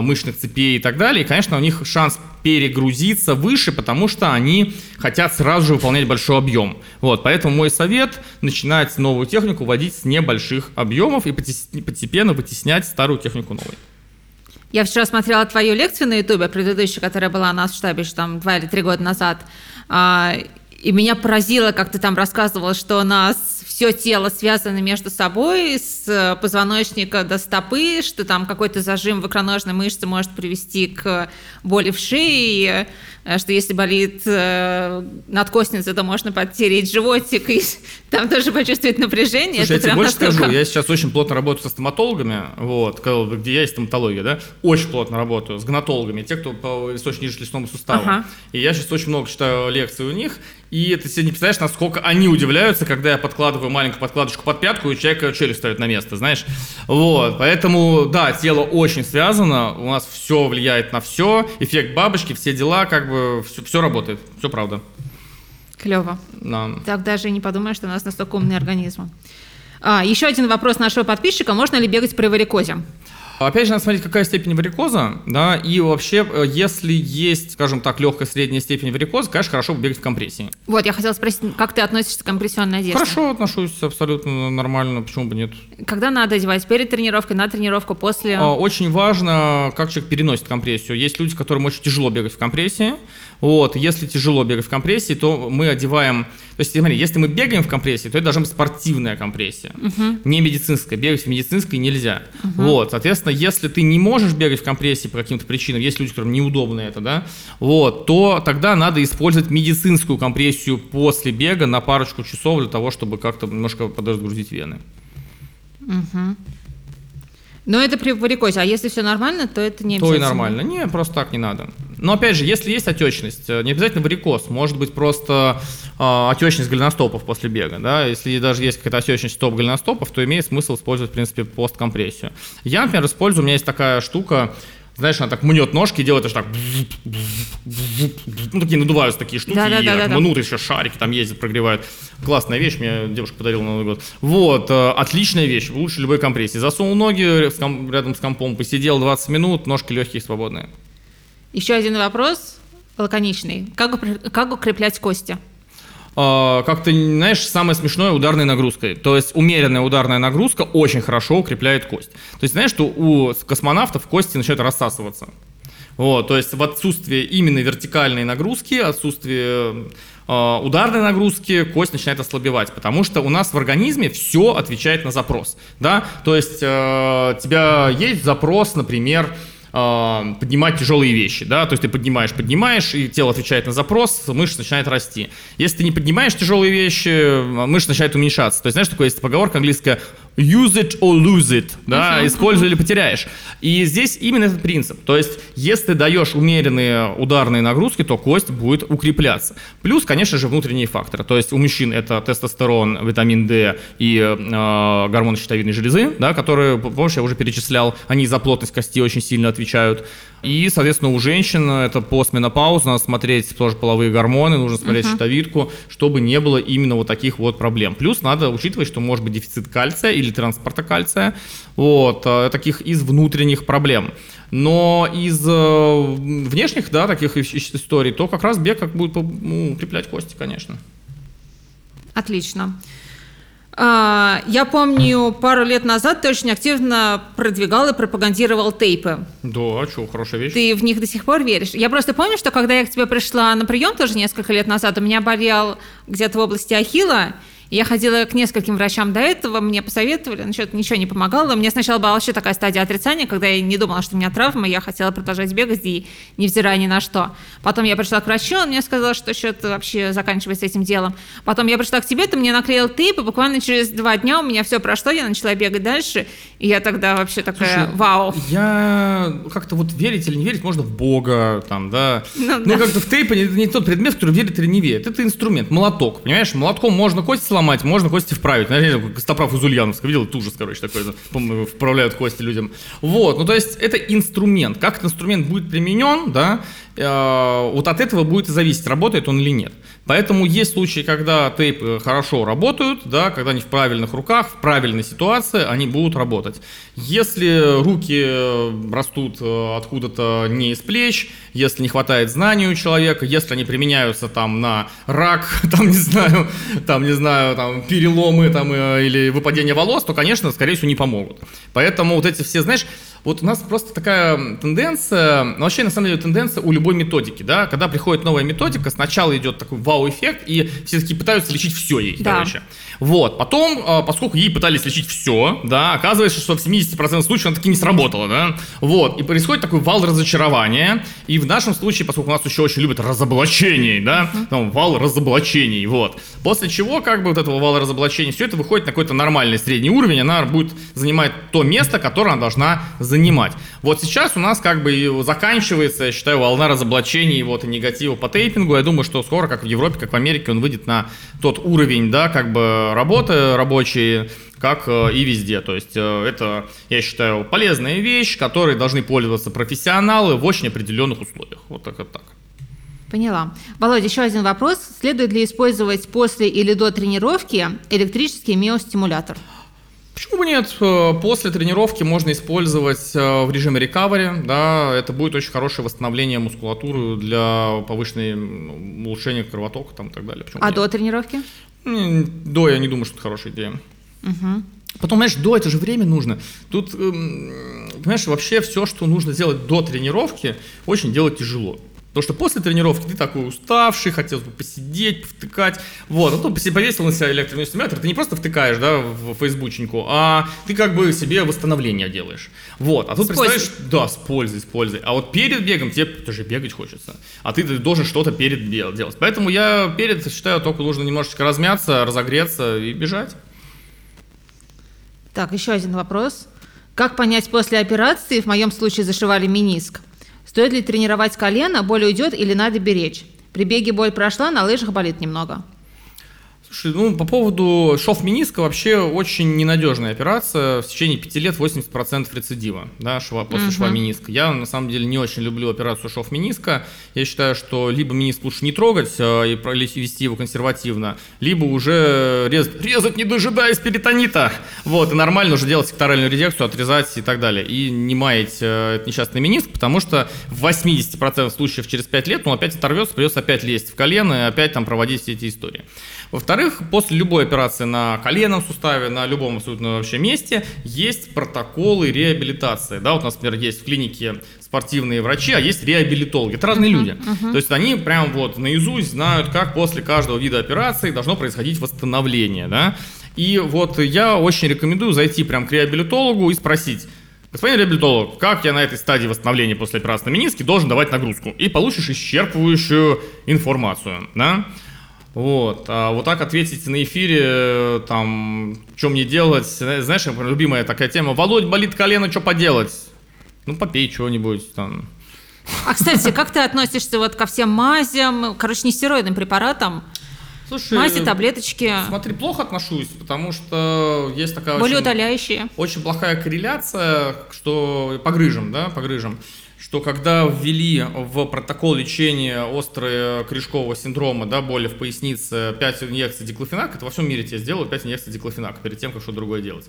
мышечных цепей и так далее, и, конечно, у них шанс перегрузиться выше, потому что они хотят сразу же выполнять большой объем. Вот, поэтому мой совет – начинать новую технику вводить с небольших объемов и постепенно вытеснять старую технику новой. Я вчера смотрела твою лекцию на Ютубе, предыдущую, которая была у нас в штабе там два или три года назад. А, И меня поразило, как ты там рассказывала, что у нас все тело связано между собой, с э, позвоночника до стопы, что там какой-то зажим в икроножной мышце может привести к боли в шее, э, что если болит э, надкостница, то можно подтереть животик и там тоже почувствовать напряжение. Слушай, я Это тебе прям больше настолько- скажу, я сейчас очень плотно работаю со стоматологами, вот, где я есть стоматология, да, очень плотно работаю с гнатологами, те, кто по височно-нижнему суставу. Ага. И я сейчас очень много читаю лекций у них, и ты себе не представляешь, насколько они удивляются, когда я подкладываю маленькую подкладочку под пятку, и человека челюсть ставит на место, знаешь. Вот, поэтому, да, тело очень связано, у нас все влияет на все, эффект бабочки, все дела, как бы, все, работает, все правда. Клево. Да. Так даже и не подумаешь, что у нас настолько умный организм. А, еще один вопрос нашего подписчика. Можно ли бегать при варикозе? Опять же, надо смотреть, какая степень варикоза, да, и вообще, э, если есть, скажем так, легкая средняя степень варикоза, конечно, хорошо бегать в компрессии. Вот, я хотела спросить, как ты относишься к компрессионной одежде? Хорошо отношусь, абсолютно нормально, почему бы нет. Когда надо одевать? Перед тренировкой, на тренировку, после? А, Очень важно, как человек переносит компрессию. Есть люди, которым очень тяжело бегать в компрессии. Вот, если тяжело бегать в компрессии, то мы одеваем... То есть, смотри, если мы бегаем в компрессии, то это должна быть спортивная компрессия, не медицинская. Бегать в медицинской нельзя. Вот, соответственно, если ты не можешь бегать в компрессии по каким-то причинам, есть люди, которым неудобно это, да, вот, то тогда надо использовать медицинскую компрессию после бега на парочку часов для того, чтобы как-то немножко подразгрузить вены. Но это при варикозе. А если все нормально, то это не То и обязательно. нормально. Не, просто так не надо. Но опять же, если есть отечность, э, не обязательно варикоз, может быть просто э, отечность голеностопов после бега. Да? Если даже есть какая-то отечность стоп голеностопов, то имеет смысл использовать, в принципе, посткомпрессию. Я, например, использую, у меня есть такая штука, знаешь, она так мнет ножки, делает аж так, ну, такие надуваются такие штуки, Да, да, и да, да, да. мнут еще шарики, там ездят, прогревают. Классная вещь, мне девушка подарила на Новый год. Вот, э, отличная вещь, лучше любой компрессии. Засунул ноги рядом с компом, посидел 20 минут, ножки легкие, свободные. Еще один вопрос, лаконичный. Как, как укреплять кости? А, как ты знаешь, самое смешное ударной нагрузкой. То есть умеренная ударная нагрузка очень хорошо укрепляет кость. То есть знаешь, что у космонавтов кости начинают рассасываться. Вот, то есть в отсутствие именно вертикальной нагрузки, отсутствие э, ударной нагрузки, кость начинает ослабевать, потому что у нас в организме все отвечает на запрос, да, то есть э, у тебя есть запрос, например, э, поднимать тяжелые вещи, да, то есть ты поднимаешь, поднимаешь, и тело отвечает на запрос, мышца начинает расти. Если ты не поднимаешь тяжелые вещи, мышца начинает уменьшаться. То есть знаешь, такое есть поговорка английская use it or lose it, да, Мгм. используй или потеряешь. И здесь именно этот принцип. То есть, если ты даешь умеренные ударные нагрузки, то кость будет укрепляться. Плюс, конечно же, внутренние факторы. То есть у мужчин это тестостерон, витамин D и э, гормоны щитовидной железы, да, которые, помнишь, я уже перечислял, они за плотность кости очень сильно отвечают. И, соответственно, у женщин это постменопауза, надо смотреть тоже половые гормоны, нужно смотреть щитовидку, чтобы не было именно вот таких вот проблем. Плюс надо учитывать, что может быть дефицит кальция или транспорта кальция, вот, э, таких из внутренних проблем. Но из э, внешних, да, таких ис- ис- историй, то как раз бег как будет ну, укреплять кости, конечно. Отлично. А, Я помню, пару лет назад ты очень активно продвигал и пропагандировал тейпы. Да, а что, хорошая вещь. Ты в них до сих пор веришь? Я просто помню, что когда я к тебе пришла на прием тоже несколько лет назад, у меня болел где-то в области ахилла, я ходила к нескольким врачам до этого, мне посоветовали, но что-то ничего не помогало. Меня сначала была вообще такая стадия отрицания, когда я не думала, что у меня травма, я хотела продолжать бегать, и невзирая ни на что. Потом я пришла к врачу, он мне сказал, что что-то вообще заканчивается этим делом. Потом я пришла к тебе, ты мне наклеил тейп, и буквально через два дня у меня все прошло, я начала бегать дальше, и я тогда вообще такая, Слушай, вау. Я как-то вот верить или не верить можно в Бога, там, да. Ну Ну, да. как-то в тейпе не, не тот предмет, в который верит или не верит. Это инструмент, молоток, понимаешь? Молотком можно кости сломать, можно кости вправить. Наверное, как Костоправ из Ульяновска. Видел? Это ужас, короче, такой. по-моему, Вправляют кости людям. Вот, ну то есть это инструмент. Как этот инструмент будет применен, да, э, вот от этого будет зависеть, работает он или нет. Поэтому есть случаи, когда тейпы хорошо работают, да, когда они в правильных руках, в правильной ситуации, они будут работать. Если руки э, растут э, откуда-то не из плеч, если не хватает знаний у человека, если они применяются там на рак, там не знаю, там не знаю, там переломы там э, или выпадение волос, то, конечно, скорее всего, не помогут. Поэтому вот эти все, знаешь, вот у нас просто такая тенденция, ну, вообще, на самом деле, тенденция у любой методики, да, когда приходит новая методика, сначала идет такой вау-эффект, и все таки пытаются лечить все ей, Да. короче. Вот, потом, э, поскольку ей пытались лечить все, да, оказывается, что в 70% случаев она таки не сработала, да, вот, и происходит такой вал разочарования, и в нашем случае, поскольку у нас еще очень любят разоблачений, да, там, вал разоблачений, вот, после чего, как бы, вот этого вала разоблачений, все это выходит на какой-то нормальный средний уровень, она будет занимать то место, которое она должна занимать. Вот сейчас у нас, как бы, заканчивается, я считаю, волна разоблачений, вот, и негатива по тейпингу, я думаю, что скоро, как в Европе, как в Америке, он выйдет на тот уровень, да, как бы, работы рабочие, как э, и везде. То есть э, это, я считаю, полезная вещь, которой должны пользоваться профессионалы в очень определенных условиях. Вот так вот так. Поняла. Володя, еще один вопрос. Следует ли использовать после или до тренировки электрический миостимулятор? Почему бы нет? Э, После тренировки можно использовать э, в режиме рекавери, да, это будет очень хорошее восстановление мускулатуры для повышенной улучшения кровотока там, и так далее. Почему А нет? до тренировки? До я не думаю, что это хорошая идея. Потом, знаешь, до это же время нужно. Тут, эм, понимаешь, вообще все, что нужно сделать до тренировки, очень делать тяжело. Потому что после тренировки ты такой уставший, хотелось бы посидеть, повтыкать. Вот, а то повесил на себя электроинстимулятор, ты не просто втыкаешь, да, в фейсбученьку, а ты как бы себе восстановление делаешь. Вот, а тут С пользой. представляешь, да, с пользой, с пользой. А вот перед бегом тебе тоже бегать хочется. А ты должен что-то перед делать. Поэтому я перед считаю, только нужно немножечко размяться, разогреться и бежать. Так, еще один вопрос. Как понять после операции, в моем случае зашивали миниск, Стоит ли тренировать колено, боль уйдет или надо беречь? При беге боль прошла, на лыжах болит немного. Слушай, ну по поводу шов миниска вообще очень ненадежная операция. В течение 5 лет 80% рецидива да, шва, после uh-huh. шва миниска. Я на самом деле не очень люблю операцию шов миниска. Я считаю, что либо миниск лучше не трогать э, и вести его консервативно, либо уже резать, резать не дожидаясь перитонита. Вот, и нормально уже делать секторальную редекцию, отрезать и так далее. И не маять э, несчастный миниск, потому что в 80% случаев через 5 лет он опять оторвется, придется опять лезть в колено и опять там проводить все эти истории. Во-вторых, после любой операции на коленном суставе, на любом абсолютно вообще месте, есть протоколы реабилитации. Да, вот у нас, например, есть в клинике спортивные врачи, а есть реабилитологи. Это разные uh-huh, люди. Uh-huh. То есть они прям вот наизусть знают, как после каждого вида операции должно происходить восстановление. Да? И вот я очень рекомендую зайти прям к реабилитологу и спросить, Господин реабилитолог, как я на этой стадии восстановления после операции на мениске должен давать нагрузку? И получишь исчерпывающую информацию, да? Вот, а вот так ответить на эфире, там, что мне делать, знаешь, любимая такая тема, Володь, болит колено, что поделать? Ну, попей что-нибудь там. А, кстати, как ты относишься вот ко всем мазям, короче, не стероидным препаратам? Слушай, мази, таблеточки. Смотри, плохо отношусь, потому что есть такая Более очень, удаляющие. очень плохая корреляция, что по грыжам, да, по грыжам что когда ввели в протокол лечения острого корешкового синдрома, да, боли в пояснице, 5 инъекций диклофенака, это во всем мире тебе сделают 5 инъекций диклофенака перед тем, как что другое делать.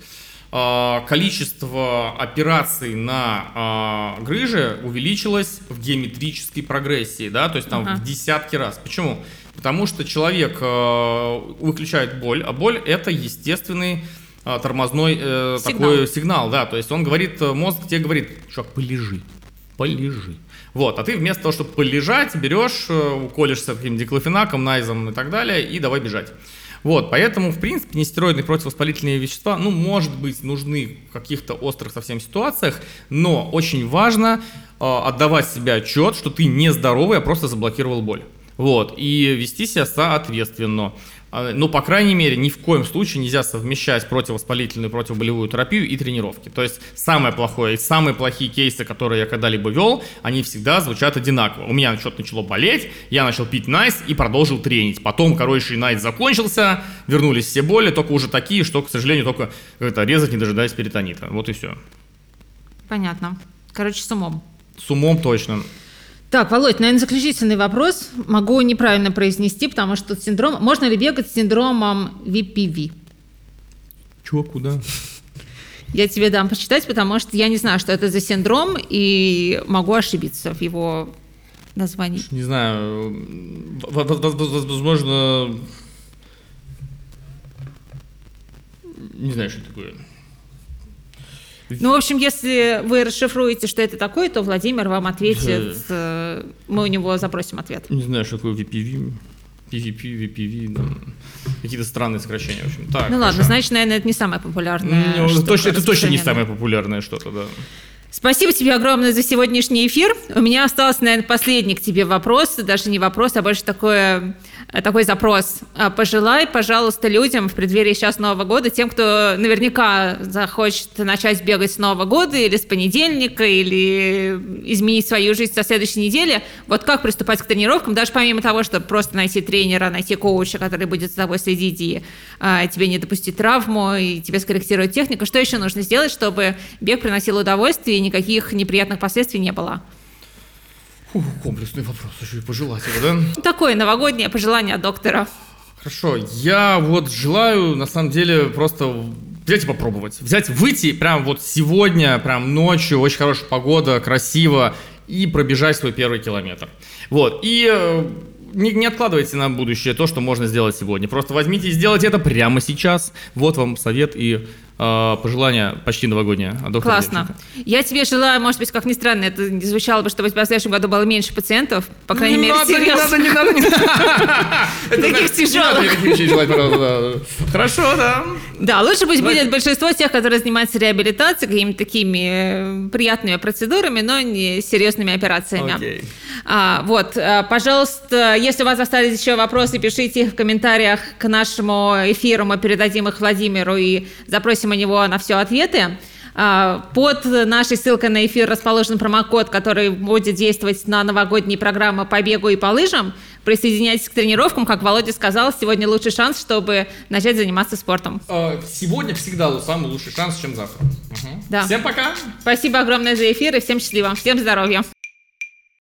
А, количество операций на а, грыже увеличилось в геометрической прогрессии, да, то есть там uh-huh. в десятки раз. Почему? Потому что человек а, выключает боль, а боль это естественный тормозной э, сигнал. такой сигнал, да, то есть он говорит, мозг тебе говорит, чувак, полежи, полежи. Вот, а ты вместо того, чтобы полежать, берешь, э, уколешься таким диклофенаком, найзом и так далее, и давай бежать. Вот, поэтому, в принципе, нестероидные противовоспалительные вещества, ну, может быть, нужны в каких-то острых совсем ситуациях, но очень важно э, отдавать себе отчет, что ты не здоровый, а просто заблокировал боль. Вот, и вести себя соответственно. А, ну, по крайней мере, ни в коем случае нельзя совмещать противовоспалительную, противоболевую терапию и тренировки. То есть самое плохое и самые плохие кейсы, которые я когда-либо вел, они всегда звучат одинаково. У меня что-то начало болеть, я начал пить найс и продолжил тренить. Потом, короче, найс закончился, вернулись все боли, только уже такие, что, к сожалению, только это резать, не дожидаясь перитонита. Вот и все. Понятно. Короче, с умом. С умом точно. Так, Володь, наверное, заключительный вопрос. Могу неправильно произнести, потому что синдром... Можно ли бегать с синдромом VPV? Чего, куда? Я тебе дам почитать, потому что я не знаю, что это за синдром, и могу ошибиться в его названии. Не знаю, возможно... Не знаю, что такое. Ну, в общем, если вы расшифруете, что это такое, то Владимир вам ответит. Э, мы у него запросим ответ. Не знаю, что такое VPV. PVP, VPV, да. какие-то странные сокращения, в общем. Так, ну хорошо. ладно, значит, наверное, это не самое популярное. Ну, точно, это точно не самое популярное что-то, да. Спасибо тебе огромное за сегодняшний эфир. У меня остался, наверное, последний к тебе вопрос, даже не вопрос, а больше такое, такой запрос. А, пожелай, пожалуйста, людям в преддверии сейчас Нового года, тем, кто наверняка захочет начать бегать с Нового года или с понедельника, или изменить свою жизнь со следующей недели, вот как приступать к тренировкам, даже помимо того, чтобы просто найти тренера, найти коуча, который будет за тобой следить и а, тебе не допустить травму, и тебе скорректировать технику, что еще нужно сделать, чтобы бег приносил удовольствие никаких неприятных последствий не было. Фу, комплексный вопрос, еще и пожелать его, да? Такое новогоднее пожелание доктора. Хорошо, я вот желаю, на самом деле, просто взять и попробовать. Взять, выйти прям вот сегодня, прям ночью, очень хорошая погода, красиво, и пробежать свой первый километр. Вот, и э, не, не откладывайте на будущее то, что можно сделать сегодня. Просто возьмите и сделайте это прямо сейчас. Вот вам совет и пожелания почти новогодние. Классно. Демченко. Я тебе желаю, может быть, как ни странно, это не звучало бы, чтобы в следующем году было меньше пациентов, по крайней не мере, надо, надо, не надо, не надо. Таких тяжелых. Хорошо, да. Да, лучше пусть будет большинство тех, которые занимаются реабилитацией, какими-то такими э, приятными процедурами, но не серьезными операциями. А, вот, э, пожалуйста, если у вас остались еще вопросы, пишите их в комментариях к нашему эфиру, мы передадим их Владимиру и запросим у него на все ответы. А, под нашей ссылкой на эфир расположен промокод, который будет действовать на новогодние программы по бегу и по лыжам. Присоединяйтесь к тренировкам, как Володя сказал, сегодня лучший шанс, чтобы начать заниматься спортом. Э, Сегодня всегда самый лучший шанс, чем завтра. Мгм. Да. Всем пока! Спасибо огромное за эфир и всем счастливо, всем здоровья.